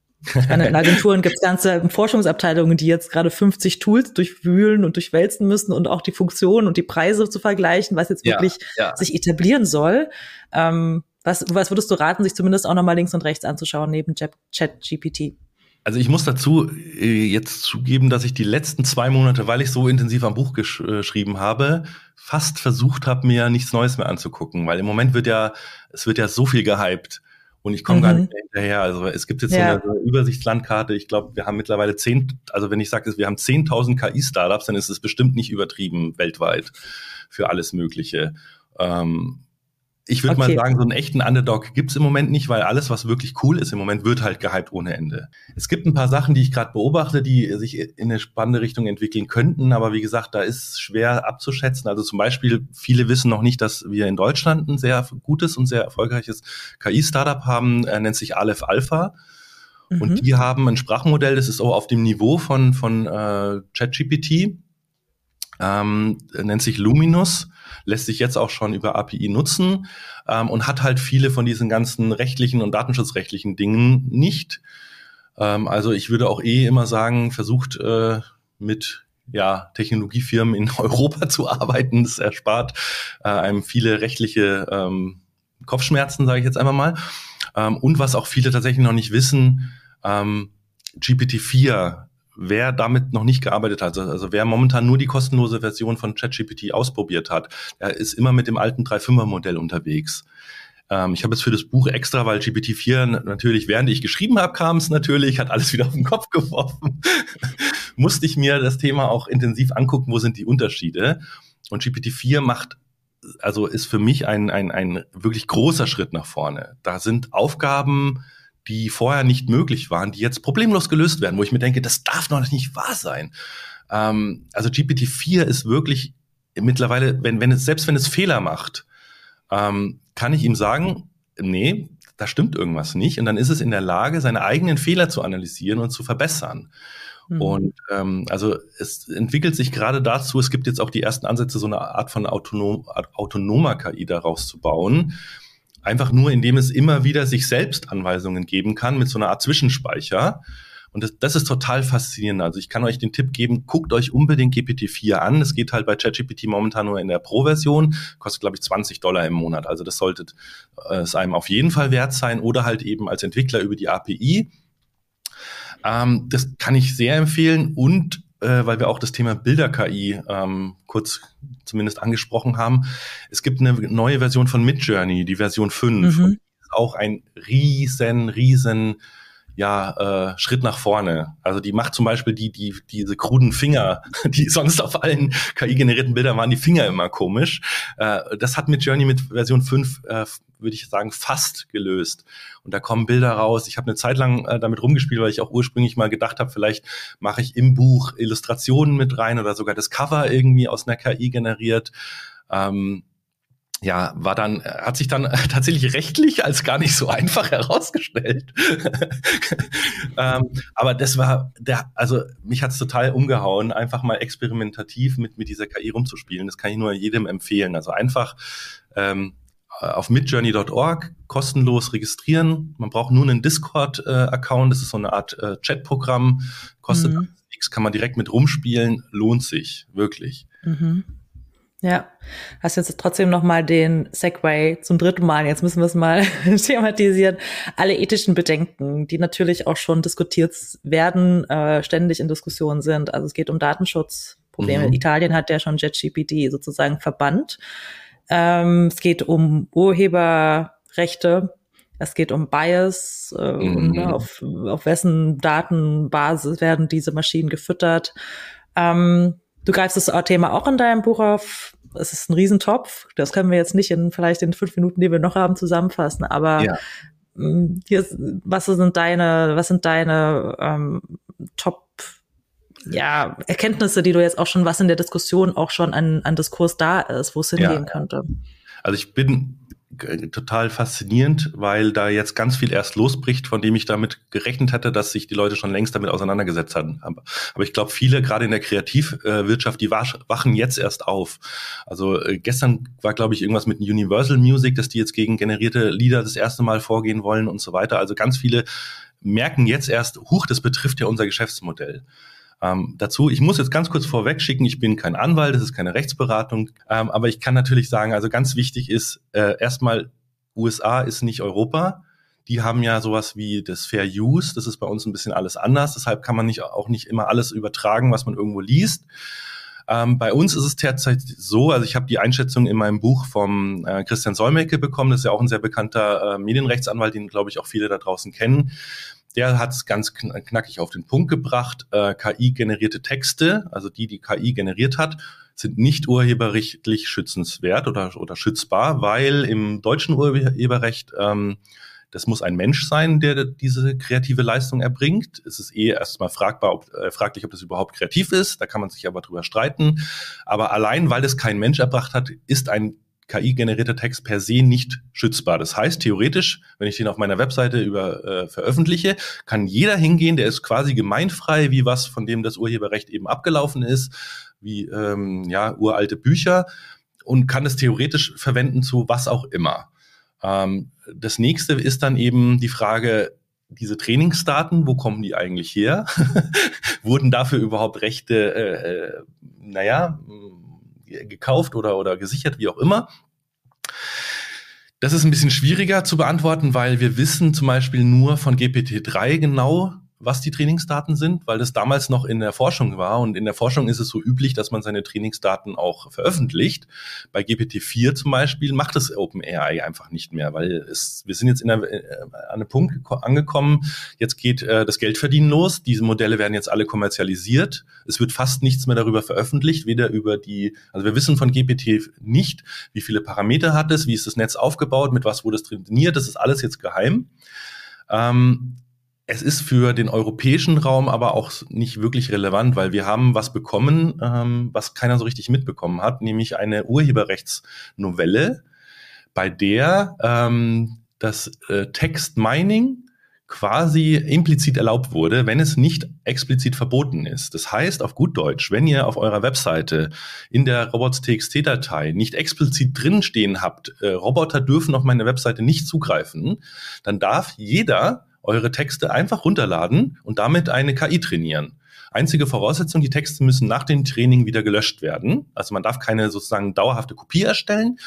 meine, in Agenturen gibt es ganze Forschungsabteilungen, die jetzt gerade 50 Tools durchwühlen und durchwälzen müssen und auch die Funktionen und die Preise zu vergleichen, was jetzt wirklich ja, ja. sich etablieren soll. Ähm, was, was würdest du raten, sich zumindest auch nochmal links und rechts anzuschauen neben ChatGPT? Also ich muss dazu äh, jetzt zugeben, dass ich die letzten zwei Monate, weil ich so intensiv am Buch gesch äh, geschrieben habe, fast versucht habe, mir nichts Neues mehr anzugucken, weil im Moment wird ja, es wird ja so viel gehypt und ich komme mhm. gar nicht mehr hinterher. Also es gibt jetzt ja. so eine, Übersichtslandkarte. Ich glaube, wir haben mittlerweile zehn, also wenn ich sage, wir haben 10.000 KI-Startups, dann ist es bestimmt nicht übertrieben weltweit für alles Mögliche. Ähm, ich würde okay. mal sagen, so einen echten Underdog gibt's im Moment nicht, weil alles, was wirklich cool ist im Moment, wird halt gehypt ohne Ende. Es gibt ein paar Sachen, die ich gerade beobachte, die sich in eine spannende Richtung entwickeln könnten, aber wie gesagt, da ist schwer abzuschätzen. Also zum Beispiel, viele wissen noch nicht, dass wir in Deutschland ein sehr gutes und sehr erfolgreiches KI-Startup haben, er nennt sich Aleph Alpha. Mhm. Und die haben ein Sprachmodell, das ist auch auf dem Niveau von, von äh, ChatGPT, ähm, nennt sich Luminous lässt sich jetzt auch schon über API nutzen ähm, und hat halt viele von diesen ganzen rechtlichen und datenschutzrechtlichen Dingen nicht. Ähm, also ich würde auch eh immer sagen, versucht äh, mit ja, Technologiefirmen in Europa zu arbeiten. Das erspart äh, einem viele rechtliche ähm, Kopfschmerzen, sage ich jetzt einfach mal. Ähm, und was auch viele tatsächlich noch nicht wissen, ähm, GPT-4 wer damit noch nicht gearbeitet hat, also wer momentan nur die kostenlose Version von ChatGPT ausprobiert hat, der ist immer mit dem alten 3.5er-Modell unterwegs. Ähm, ich habe jetzt für das Buch extra, weil GPT-4 natürlich, während ich geschrieben habe, kam es natürlich, hat alles wieder auf den Kopf geworfen, musste ich mir das Thema auch intensiv angucken, wo sind die Unterschiede. Und GPT-4 macht also ist für mich ein, ein, ein wirklich großer Schritt nach vorne. Da sind Aufgaben, die vorher nicht möglich waren, die jetzt problemlos gelöst werden, wo ich mir denke, das darf noch nicht wahr sein. Ähm, also GPT-4 ist wirklich mittlerweile, wenn, wenn es, selbst wenn es Fehler macht, ähm, kann ich ihm sagen, nee, da stimmt irgendwas nicht. Und dann ist es in der Lage, seine eigenen Fehler zu analysieren und zu verbessern. Mhm. Und ähm, also es entwickelt sich gerade dazu, es gibt jetzt auch die ersten Ansätze, so eine Art von autonom, autonomer KI daraus zu bauen, Einfach nur, indem es immer wieder sich selbst Anweisungen geben kann mit so einer Art Zwischenspeicher. Und das, das ist total faszinierend. Also ich kann euch den Tipp geben, guckt euch unbedingt GPT-4 an. Es geht halt bei ChatGPT momentan nur in der Pro-Version, kostet glaube ich 20 Dollar im Monat. Also das sollte äh, es einem auf jeden Fall wert sein oder halt eben als Entwickler über die API. Ähm, das kann ich sehr empfehlen und äh, weil wir auch das Thema Bilder-KI ähm, kurz zumindest angesprochen haben. Es gibt eine neue Version von Midjourney, die Version 5. Mhm. Auch ein riesen, riesen ja, äh, Schritt nach vorne. Also die macht zum Beispiel die, die, diese kruden Finger, die sonst auf allen KI-generierten Bildern waren, die Finger immer komisch. Äh, das hat mit Journey mit Version 5, äh, würde ich sagen, fast gelöst. Und da kommen Bilder raus. Ich habe eine Zeit lang äh, damit rumgespielt, weil ich auch ursprünglich mal gedacht habe, vielleicht mache ich im Buch Illustrationen mit rein oder sogar das Cover irgendwie aus einer KI generiert. Ähm, ja, war dann, hat sich dann tatsächlich rechtlich als gar nicht so einfach herausgestellt. ähm, aber das war der, also mich hat's total umgehauen, einfach mal experimentativ mit, mit dieser KI rumzuspielen. Das kann ich nur jedem empfehlen. Also einfach ähm, auf midjourney.org kostenlos registrieren. Man braucht nur einen Discord-Account. Äh, das ist so eine Art äh, Chat-Programm. Kostet mhm. nichts, kann man direkt mit rumspielen. Lohnt sich, wirklich. Mhm. Ja, hast jetzt trotzdem noch mal den Segway zum dritten Mal. Jetzt müssen wir es mal thematisieren. Alle ethischen Bedenken, die natürlich auch schon diskutiert werden, äh, ständig in Diskussion sind. Also es geht um Datenschutzprobleme. Mhm. Italien hat ja schon JetGPT sozusagen verbannt. Ähm, es geht um Urheberrechte. Es geht um Bias, äh, mhm. um, auf, auf wessen Datenbasis werden diese Maschinen gefüttert. Ähm, Du greifst das Thema auch in deinem Buch auf. Es ist ein Riesentopf. Das können wir jetzt nicht in vielleicht in fünf Minuten, die wir noch haben, zusammenfassen. Aber ja. Mm, hier, was sind deine, was sind deine ähm, Top ja, Erkenntnisse, die du jetzt auch schon, was in der Diskussion auch schon an, an Diskurs da ist, wo es hingehen ja. könnte? Also ich bin total faszinierend, weil da jetzt ganz viel erst losbricht, von dem ich damit gerechnet hatte, dass sich die Leute schon längst damit auseinandergesetzt hatten. Aber, aber ich glaube, viele, gerade in der Kreativwirtschaft, die wachen jetzt erst auf. Also äh, gestern war, glaube ich, irgendwas mit Universal Music, dass die jetzt gegen generierte Lieder das erste Mal vorgehen wollen und so weiter. Also ganz viele merken jetzt erst, huch, das betrifft ja unser Geschäftsmodell. Ähm, dazu, ich muss jetzt ganz kurz vorweg schicken, ich bin kein Anwalt, das ist keine Rechtsberatung, ähm, aber ich kann natürlich sagen, also ganz wichtig ist, äh, erstmal, USA ist nicht Europa. Die haben ja sowas wie das Fair Use, das ist bei uns ein bisschen alles anders, deshalb kann man nicht, auch nicht immer alles übertragen, was man irgendwo liest. Ähm, bei uns ist es derzeit so, also ich habe die Einschätzung in meinem Buch vom äh, Christian Solmecke bekommen, das ist ja auch ein sehr bekannter äh, Medienrechtsanwalt, den glaube ich auch viele da draußen kennen der hat es ganz knackig auf den Punkt gebracht. Äh, KI-generierte Texte, also die, die KI generiert hat, sind nicht urheberrechtlich schützenswert oder, oder schützbar, weil im deutschen Urheberrecht ähm, das muss ein Mensch sein, der diese kreative Leistung erbringt. Es ist eh erstmal fragbar, ob, äh, fraglich, ob das überhaupt kreativ ist. Da kann man sich aber drüber streiten. Aber allein, weil das kein Mensch erbracht hat, ist ein KI-generierter Text per se nicht schützbar. Das heißt, theoretisch, wenn ich den auf meiner Webseite über äh, veröffentliche, kann jeder hingehen, der ist quasi gemeinfrei, wie was, von dem das Urheberrecht eben abgelaufen ist, wie ähm, ja uralte Bücher und kann es theoretisch verwenden zu was auch immer. Ähm, das nächste ist dann eben die Frage, diese Trainingsdaten, wo kommen die eigentlich her? Wurden dafür überhaupt Rechte, äh, äh, naja, gekauft oder, oder gesichert, wie auch immer. Das ist ein bisschen schwieriger zu beantworten, weil wir wissen zum Beispiel nur von GPT-3 genau, was die Trainingsdaten sind, weil das damals noch in der Forschung war. Und in der Forschung ist es so üblich, dass man seine Trainingsdaten auch veröffentlicht. Bei GPT-4 zum Beispiel macht es OpenAI einfach nicht mehr, weil es, wir sind jetzt in der, äh, an einem Punkt angekommen, jetzt geht äh, das Geldverdienen los. Diese Modelle werden jetzt alle kommerzialisiert. Es wird fast nichts mehr darüber veröffentlicht, weder über die, also wir wissen von GPT nicht, wie viele Parameter hat es, wie ist das Netz aufgebaut, mit was wurde es trainiert, das ist alles jetzt geheim. Ähm, es ist für den europäischen Raum aber auch nicht wirklich relevant, weil wir haben was bekommen, ähm, was keiner so richtig mitbekommen hat, nämlich eine Urheberrechtsnovelle, bei der ähm, das äh, Text-Mining quasi implizit erlaubt wurde, wenn es nicht explizit verboten ist. Das heißt auf gut Deutsch, wenn ihr auf eurer Webseite in der robots.txt-Datei nicht explizit drinstehen habt, äh, Roboter dürfen auf meine Webseite nicht zugreifen, dann darf jeder eure Texte einfach runterladen und damit eine KI trainieren. Einzige Voraussetzung, die Texte müssen nach dem Training wieder gelöscht werden. Also man darf keine sozusagen dauerhafte Kopie erstellen,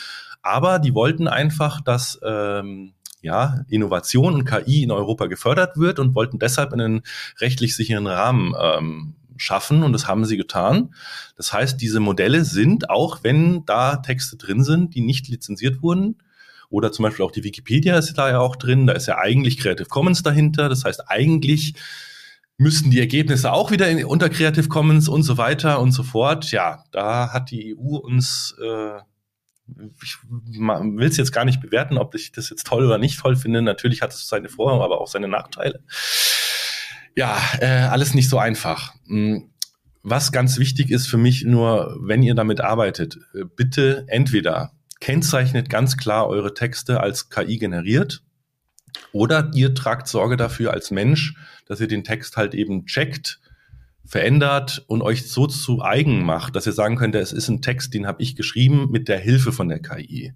aber die wollten einfach, dass ähm, ja, Innovation und KI in Europa gefördert wird und wollten deshalb einen rechtlich sicheren Rahmen ähm, schaffen und das haben sie getan. Das heißt, diese Modelle sind, auch wenn da Texte drin sind, die nicht lizenziert wurden, oder zum Beispiel auch die Wikipedia ist da ja auch drin. Da ist ja eigentlich Creative Commons dahinter. Das heißt, eigentlich müssten die Ergebnisse auch wieder in, unter Creative Commons und so weiter und so fort. Ja, da hat die EU uns, äh, ich will es jetzt gar nicht bewerten, ob ich das jetzt toll oder nicht toll finde. Natürlich hat es seine Vor-, aber auch seine Nachteile. Ja, äh, alles nicht so einfach. Hm, was ganz wichtig ist für mich nur, wenn ihr damit arbeitet, äh, bitte entweder kennzeichnet ganz klar eure Texte als KI generiert. Oder ihr tragt Sorge dafür als Mensch, dass ihr den Text halt eben checkt, verändert und euch so zu eigen macht, dass ihr sagen könnt, es ist ein Text, den habe ich geschrieben mit der Hilfe von der KI.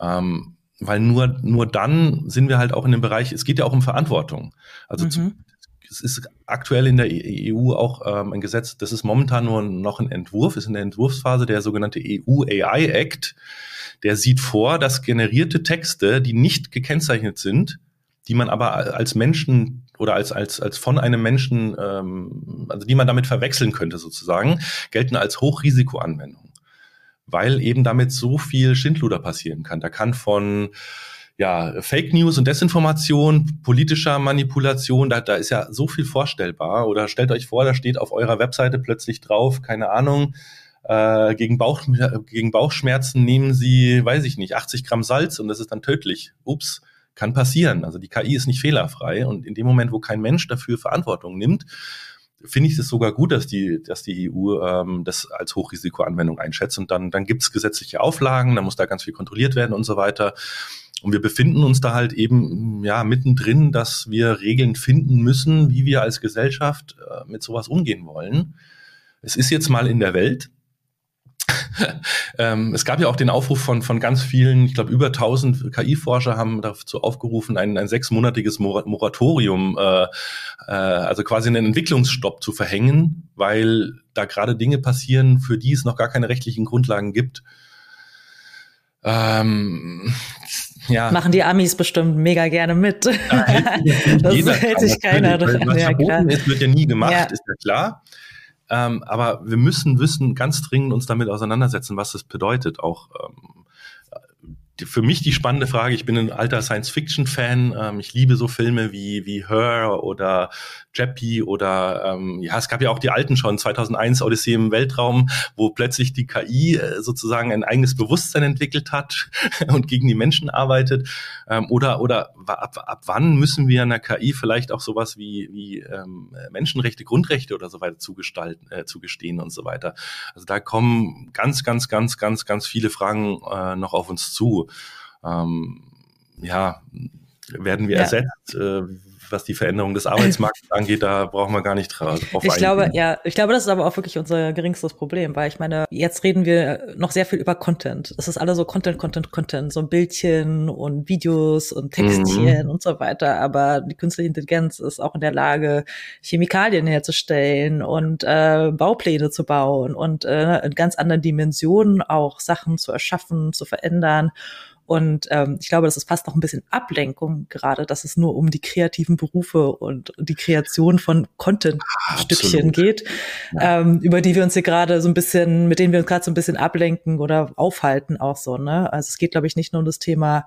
Ähm, weil nur, nur dann sind wir halt auch in dem Bereich, es geht ja auch um Verantwortung. Also mhm. zu, es ist aktuell in der EU auch ähm, ein Gesetz, das ist momentan nur noch ein Entwurf, ist in der Entwurfsphase der sogenannte EU AI Act. Der sieht vor, dass generierte Texte, die nicht gekennzeichnet sind, die man aber als Menschen oder als, als, als von einem Menschen, ähm, also die man damit verwechseln könnte sozusagen, gelten als Hochrisikoanwendung. Weil eben damit so viel Schindluder passieren kann. Da kann von ja, Fake News und Desinformation, politischer Manipulation, da, da ist ja so viel vorstellbar. Oder stellt euch vor, da steht auf eurer Webseite plötzlich drauf, keine Ahnung, äh, gegen, Bauch, gegen Bauchschmerzen nehmen sie, weiß ich nicht, 80 Gramm Salz und das ist dann tödlich. Ups, kann passieren. Also die KI ist nicht fehlerfrei und in dem Moment, wo kein Mensch dafür Verantwortung nimmt, finde ich es sogar gut, dass die, dass die EU ähm, das als Hochrisikoanwendung einschätzt und dann, dann gibt es gesetzliche Auflagen, dann muss da ganz viel kontrolliert werden und so weiter. Und wir befinden uns da halt eben ja mittendrin, dass wir Regeln finden müssen, wie wir als Gesellschaft äh, mit sowas umgehen wollen. Es ist jetzt mal in der Welt. ähm, es gab ja auch den Aufruf von, von ganz vielen, ich glaube über 1000 KI-Forscher haben dazu aufgerufen, ein, ein sechsmonatiges Moratorium, äh, äh, also quasi einen Entwicklungsstopp zu verhängen, weil da gerade Dinge passieren, für die es noch gar keine rechtlichen Grundlagen gibt. Ähm, ja. Machen die Amis bestimmt mega gerne mit. Da hält das hält sich keiner dran. Was ja, verboten ist, wird ja nie gemacht, ja. ist ja klar. Ähm, aber wir müssen wissen, ganz dringend uns damit auseinandersetzen, was das bedeutet, auch ähm, für mich die spannende Frage, ich bin ein alter Science-Fiction-Fan, ähm, ich liebe so Filme wie, wie Her oder Jeppy oder ähm, ja, es gab ja auch die alten schon, 2001 Odyssee im Weltraum, wo plötzlich die KI äh, sozusagen ein eigenes Bewusstsein entwickelt hat und gegen die Menschen arbeitet. Ähm, oder oder ab, ab wann müssen wir einer KI vielleicht auch sowas wie, wie ähm, Menschenrechte, Grundrechte oder so weiter zugestalten, äh, zugestehen und so weiter. Also da kommen ganz, ganz, ganz, ganz, ganz viele Fragen äh, noch auf uns zu ähm, ja, werden wir ja. ersetzt? Äh, was die Veränderung des Arbeitsmarktes angeht, da brauchen wir gar nicht drauf Ich eingehen. glaube, ja, ich glaube, das ist aber auch wirklich unser geringstes Problem, weil ich meine, jetzt reden wir noch sehr viel über Content. Es ist alles so Content, Content, Content, so ein Bildchen und Videos und Textchen mhm. und so weiter. Aber die künstliche Intelligenz ist auch in der Lage, Chemikalien herzustellen und äh, Baupläne zu bauen und äh, in ganz anderen Dimensionen auch Sachen zu erschaffen, zu verändern. Und ähm, ich glaube, das ist fast noch ein bisschen Ablenkung gerade, dass es nur um die kreativen Berufe und die Kreation von Content-Stückchen geht, ja. ähm, über die wir uns hier gerade so ein bisschen, mit denen wir uns gerade so ein bisschen ablenken oder aufhalten auch so. Ne? Also es geht, glaube ich, nicht nur um das Thema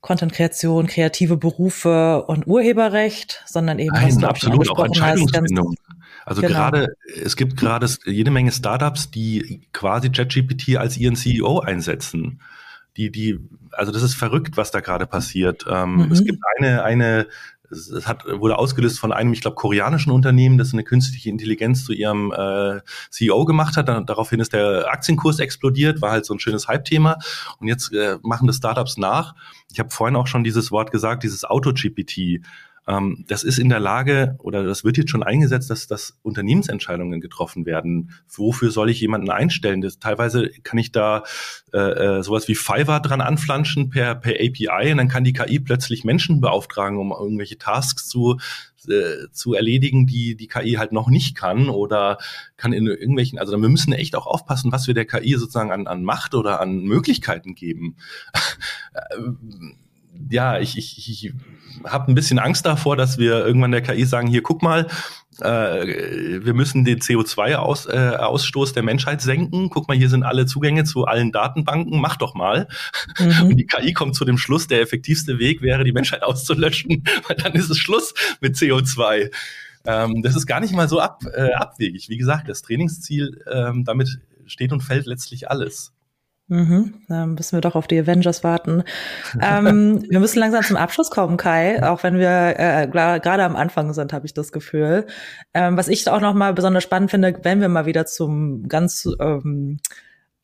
Content-Kreation, kreative Berufe und Urheberrecht, sondern eben Nein, absolut auch Entscheidungsfindung. Also genau. gerade, es gibt gerade jede Menge Startups, die quasi ChatGPT als ihren CEO einsetzen die, die, also das ist verrückt, was da gerade passiert. Ähm, mhm. Es gibt eine, eine, es hat, wurde ausgelöst von einem, ich glaube, koreanischen Unternehmen, das eine künstliche Intelligenz zu ihrem äh, CEO gemacht hat. Dann, daraufhin ist der Aktienkurs explodiert, war halt so ein schönes Hype-Thema. Und jetzt äh, machen das Startups nach. Ich habe vorhin auch schon dieses Wort gesagt, dieses Auto-GPT ähm, das ist in der Lage oder das wird jetzt schon eingesetzt, dass, dass Unternehmensentscheidungen getroffen werden. Wofür soll ich jemanden einstellen? Das, teilweise kann ich da äh, äh sowas wie Fiverr dran anflanschen per, per API und dann kann die KI plötzlich Menschen beauftragen, um irgendwelche Tasks zu äh, zu erledigen, die die KI halt noch nicht kann oder kann in irgendwelchen, also wir müssen echt auch aufpassen, was wir der KI sozusagen an, an Macht oder an Möglichkeiten geben. ja, ich, ich, ich habe ein bisschen Angst davor, dass wir irgendwann der KI sagen, hier guck mal, äh, wir müssen den CO2-Ausstoß äh, der Menschheit senken. Guck mal, hier sind alle Zugänge zu allen Datenbanken, mach doch mal. Mhm. Und die KI kommt zu dem Schluss, der effektivste Weg wäre, die Menschheit auszulöschen, weil dann ist es Schluss mit CO2. Ähm, das ist gar nicht mal so ab, äh, abwegig. Wie gesagt, das Trainingsziel, ähm, damit steht und fällt letztlich alles. Mhm, dann müssen wir doch auf die Avengers warten. ähm, wir müssen langsam zum Abschluss kommen, Kai, auch wenn wir äh, gerade am Anfang sind, habe ich das Gefühl. Ähm, was ich auch noch mal besonders spannend finde, wenn wir mal wieder zum ganz ähm,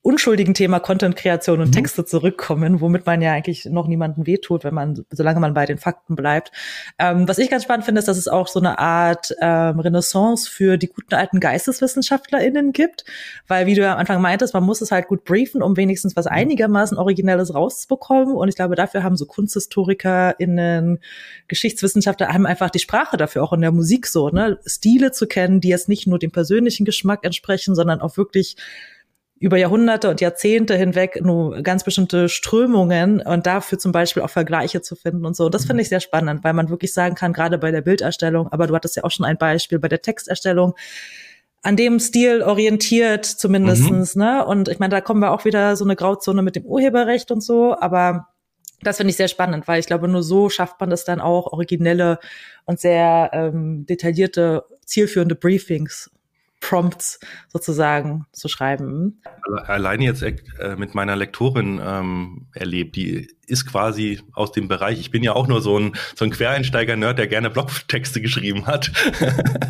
unschuldigen Thema Content-Kreation und mhm. Texte zurückkommen, womit man ja eigentlich noch niemanden wehtut, wenn man, solange man bei den Fakten bleibt. Ähm, was ich ganz spannend finde, ist, dass es auch so eine Art ähm, Renaissance für die guten alten GeisteswissenschaftlerInnen gibt, weil, wie du ja am Anfang meintest, man muss es halt gut briefen, um wenigstens was einigermaßen Originelles rauszubekommen. Und ich glaube, dafür haben so KunsthistorikerInnen, Geschichtswissenschaftler haben einfach die Sprache dafür, auch in der Musik so, ne, Stile zu kennen, die jetzt nicht nur dem persönlichen Geschmack entsprechen, sondern auch wirklich über Jahrhunderte und Jahrzehnte hinweg nur ganz bestimmte Strömungen und dafür zum Beispiel auch Vergleiche zu finden und so. Und das finde ich sehr spannend, weil man wirklich sagen kann, gerade bei der Bilderstellung, aber du hattest ja auch schon ein Beispiel bei der Texterstellung, an dem Stil orientiert zumindestens, mhm. ne? Und ich meine, da kommen wir auch wieder so eine Grauzone mit dem Urheberrecht und so, aber das finde ich sehr spannend, weil ich glaube, nur so schafft man das dann auch originelle und sehr ähm, detaillierte, zielführende Briefings Prompts sozusagen zu schreiben. Alleine jetzt äh, mit meiner Lektorin ähm, erlebt, die ist quasi aus dem Bereich, ich bin ja auch nur so ein, so ein Quereinsteiger-Nerd, der gerne Blogtexte geschrieben hat.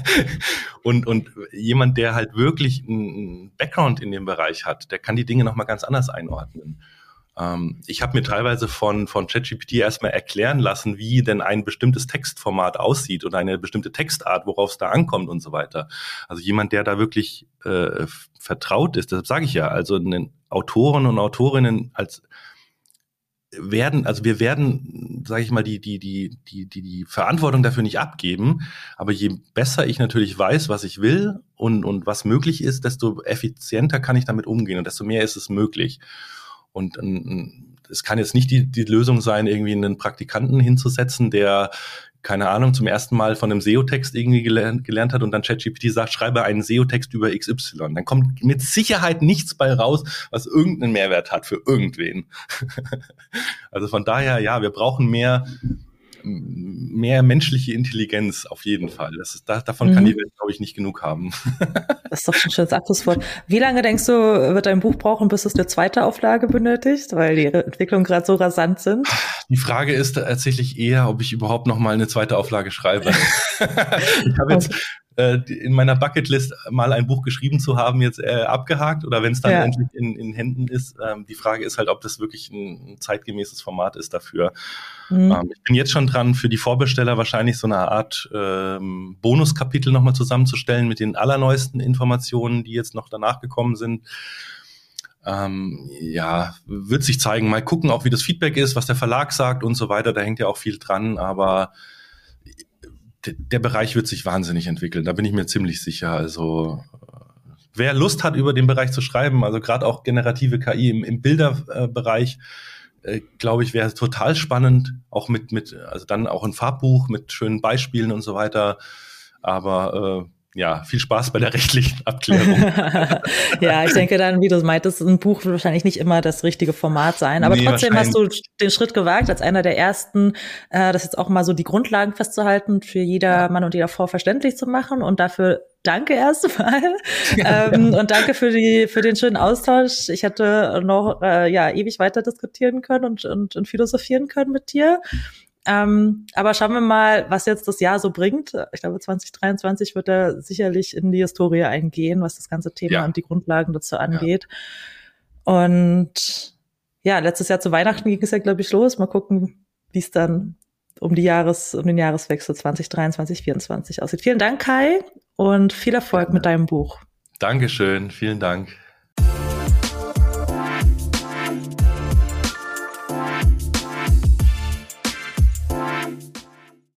und, und jemand, der halt wirklich einen Background in dem Bereich hat, der kann die Dinge nochmal ganz anders einordnen. Ähm, ich habe mir teilweise von, von ChatGPT erstmal erklären lassen, wie denn ein bestimmtes Textformat aussieht oder eine bestimmte Textart, worauf es da ankommt und so weiter. Also jemand, der da wirklich äh, vertraut ist, deshalb sage ich ja, also Autoren und Autorinnen als werden, also wir werden, sage ich mal, die, die, die, die, die, die Verantwortung dafür nicht abgeben. Aber je besser ich natürlich weiß, was ich will und, und was möglich ist, desto effizienter kann ich damit umgehen und desto mehr ist es möglich. Und ähm, es kann jetzt nicht die, die Lösung sein, irgendwie einen Praktikanten hinzusetzen, der keine Ahnung, zum ersten Mal von einem SEO-Text irgendwie gelernt, gelernt hat und dann ChatGPT sagt, schreibe einen SEO-Text über XY. Dann kommt mit Sicherheit nichts bei raus, was irgendeinen Mehrwert hat für irgendwen. also von daher, ja, wir brauchen mehr mehr menschliche Intelligenz auf jeden Fall. Das ist, da, davon mhm. kann die Welt, glaube ich, nicht genug haben. das ist doch ein schönes Abschlusswort. Wie lange denkst du, wird dein Buch brauchen, bis es eine zweite Auflage benötigt, weil die Entwicklungen gerade so rasant sind? Die Frage ist tatsächlich eher, ob ich überhaupt noch mal eine zweite Auflage schreibe. ich habe jetzt äh, in meiner Bucketlist mal ein Buch geschrieben zu haben, jetzt äh, abgehakt oder wenn es dann ja. endlich in, in Händen ist. Ähm, die Frage ist halt, ob das wirklich ein, ein zeitgemäßes Format ist dafür. Mhm. Ähm, ich bin jetzt schon dran, für die Vorbesteller wahrscheinlich so eine Art ähm, Bonuskapitel nochmal zusammenzustellen mit den allerneuesten Informationen, die jetzt noch danach gekommen sind. Ähm, ja, wird sich zeigen. Mal gucken, auch wie das Feedback ist, was der Verlag sagt und so weiter. Da hängt ja auch viel dran, aber der Bereich wird sich wahnsinnig entwickeln, da bin ich mir ziemlich sicher. Also wer Lust hat, über den Bereich zu schreiben, also gerade auch generative KI im, im Bilderbereich, äh, glaube ich, wäre total spannend, auch mit, mit, also dann auch ein Farbbuch mit schönen Beispielen und so weiter. Aber äh, ja, viel Spaß bei der rechtlichen Abklärung. ja, ich denke dann, wie du meintest, ein Buch wird wahrscheinlich nicht immer das richtige Format sein. Aber nee, trotzdem hast du den Schritt gewagt, als einer der ersten, äh, das jetzt auch mal so die Grundlagen festzuhalten, für jeder Mann und jeder Frau verständlich zu machen. Und dafür danke erstmal. ähm, und danke für die, für den schönen Austausch. Ich hätte noch, äh, ja, ewig weiter diskutieren können und, und, und philosophieren können mit dir. Ähm, aber schauen wir mal, was jetzt das Jahr so bringt. Ich glaube, 2023 wird er sicherlich in die Historie eingehen, was das ganze Thema ja. und die Grundlagen dazu angeht. Ja. Und ja, letztes Jahr zu Weihnachten ging es ja, glaube ich, los. Mal gucken, wie es dann um die Jahres, um den Jahreswechsel 2023, 2024 aussieht. Vielen Dank, Kai, und viel Erfolg ja. mit deinem Buch. Dankeschön, vielen Dank.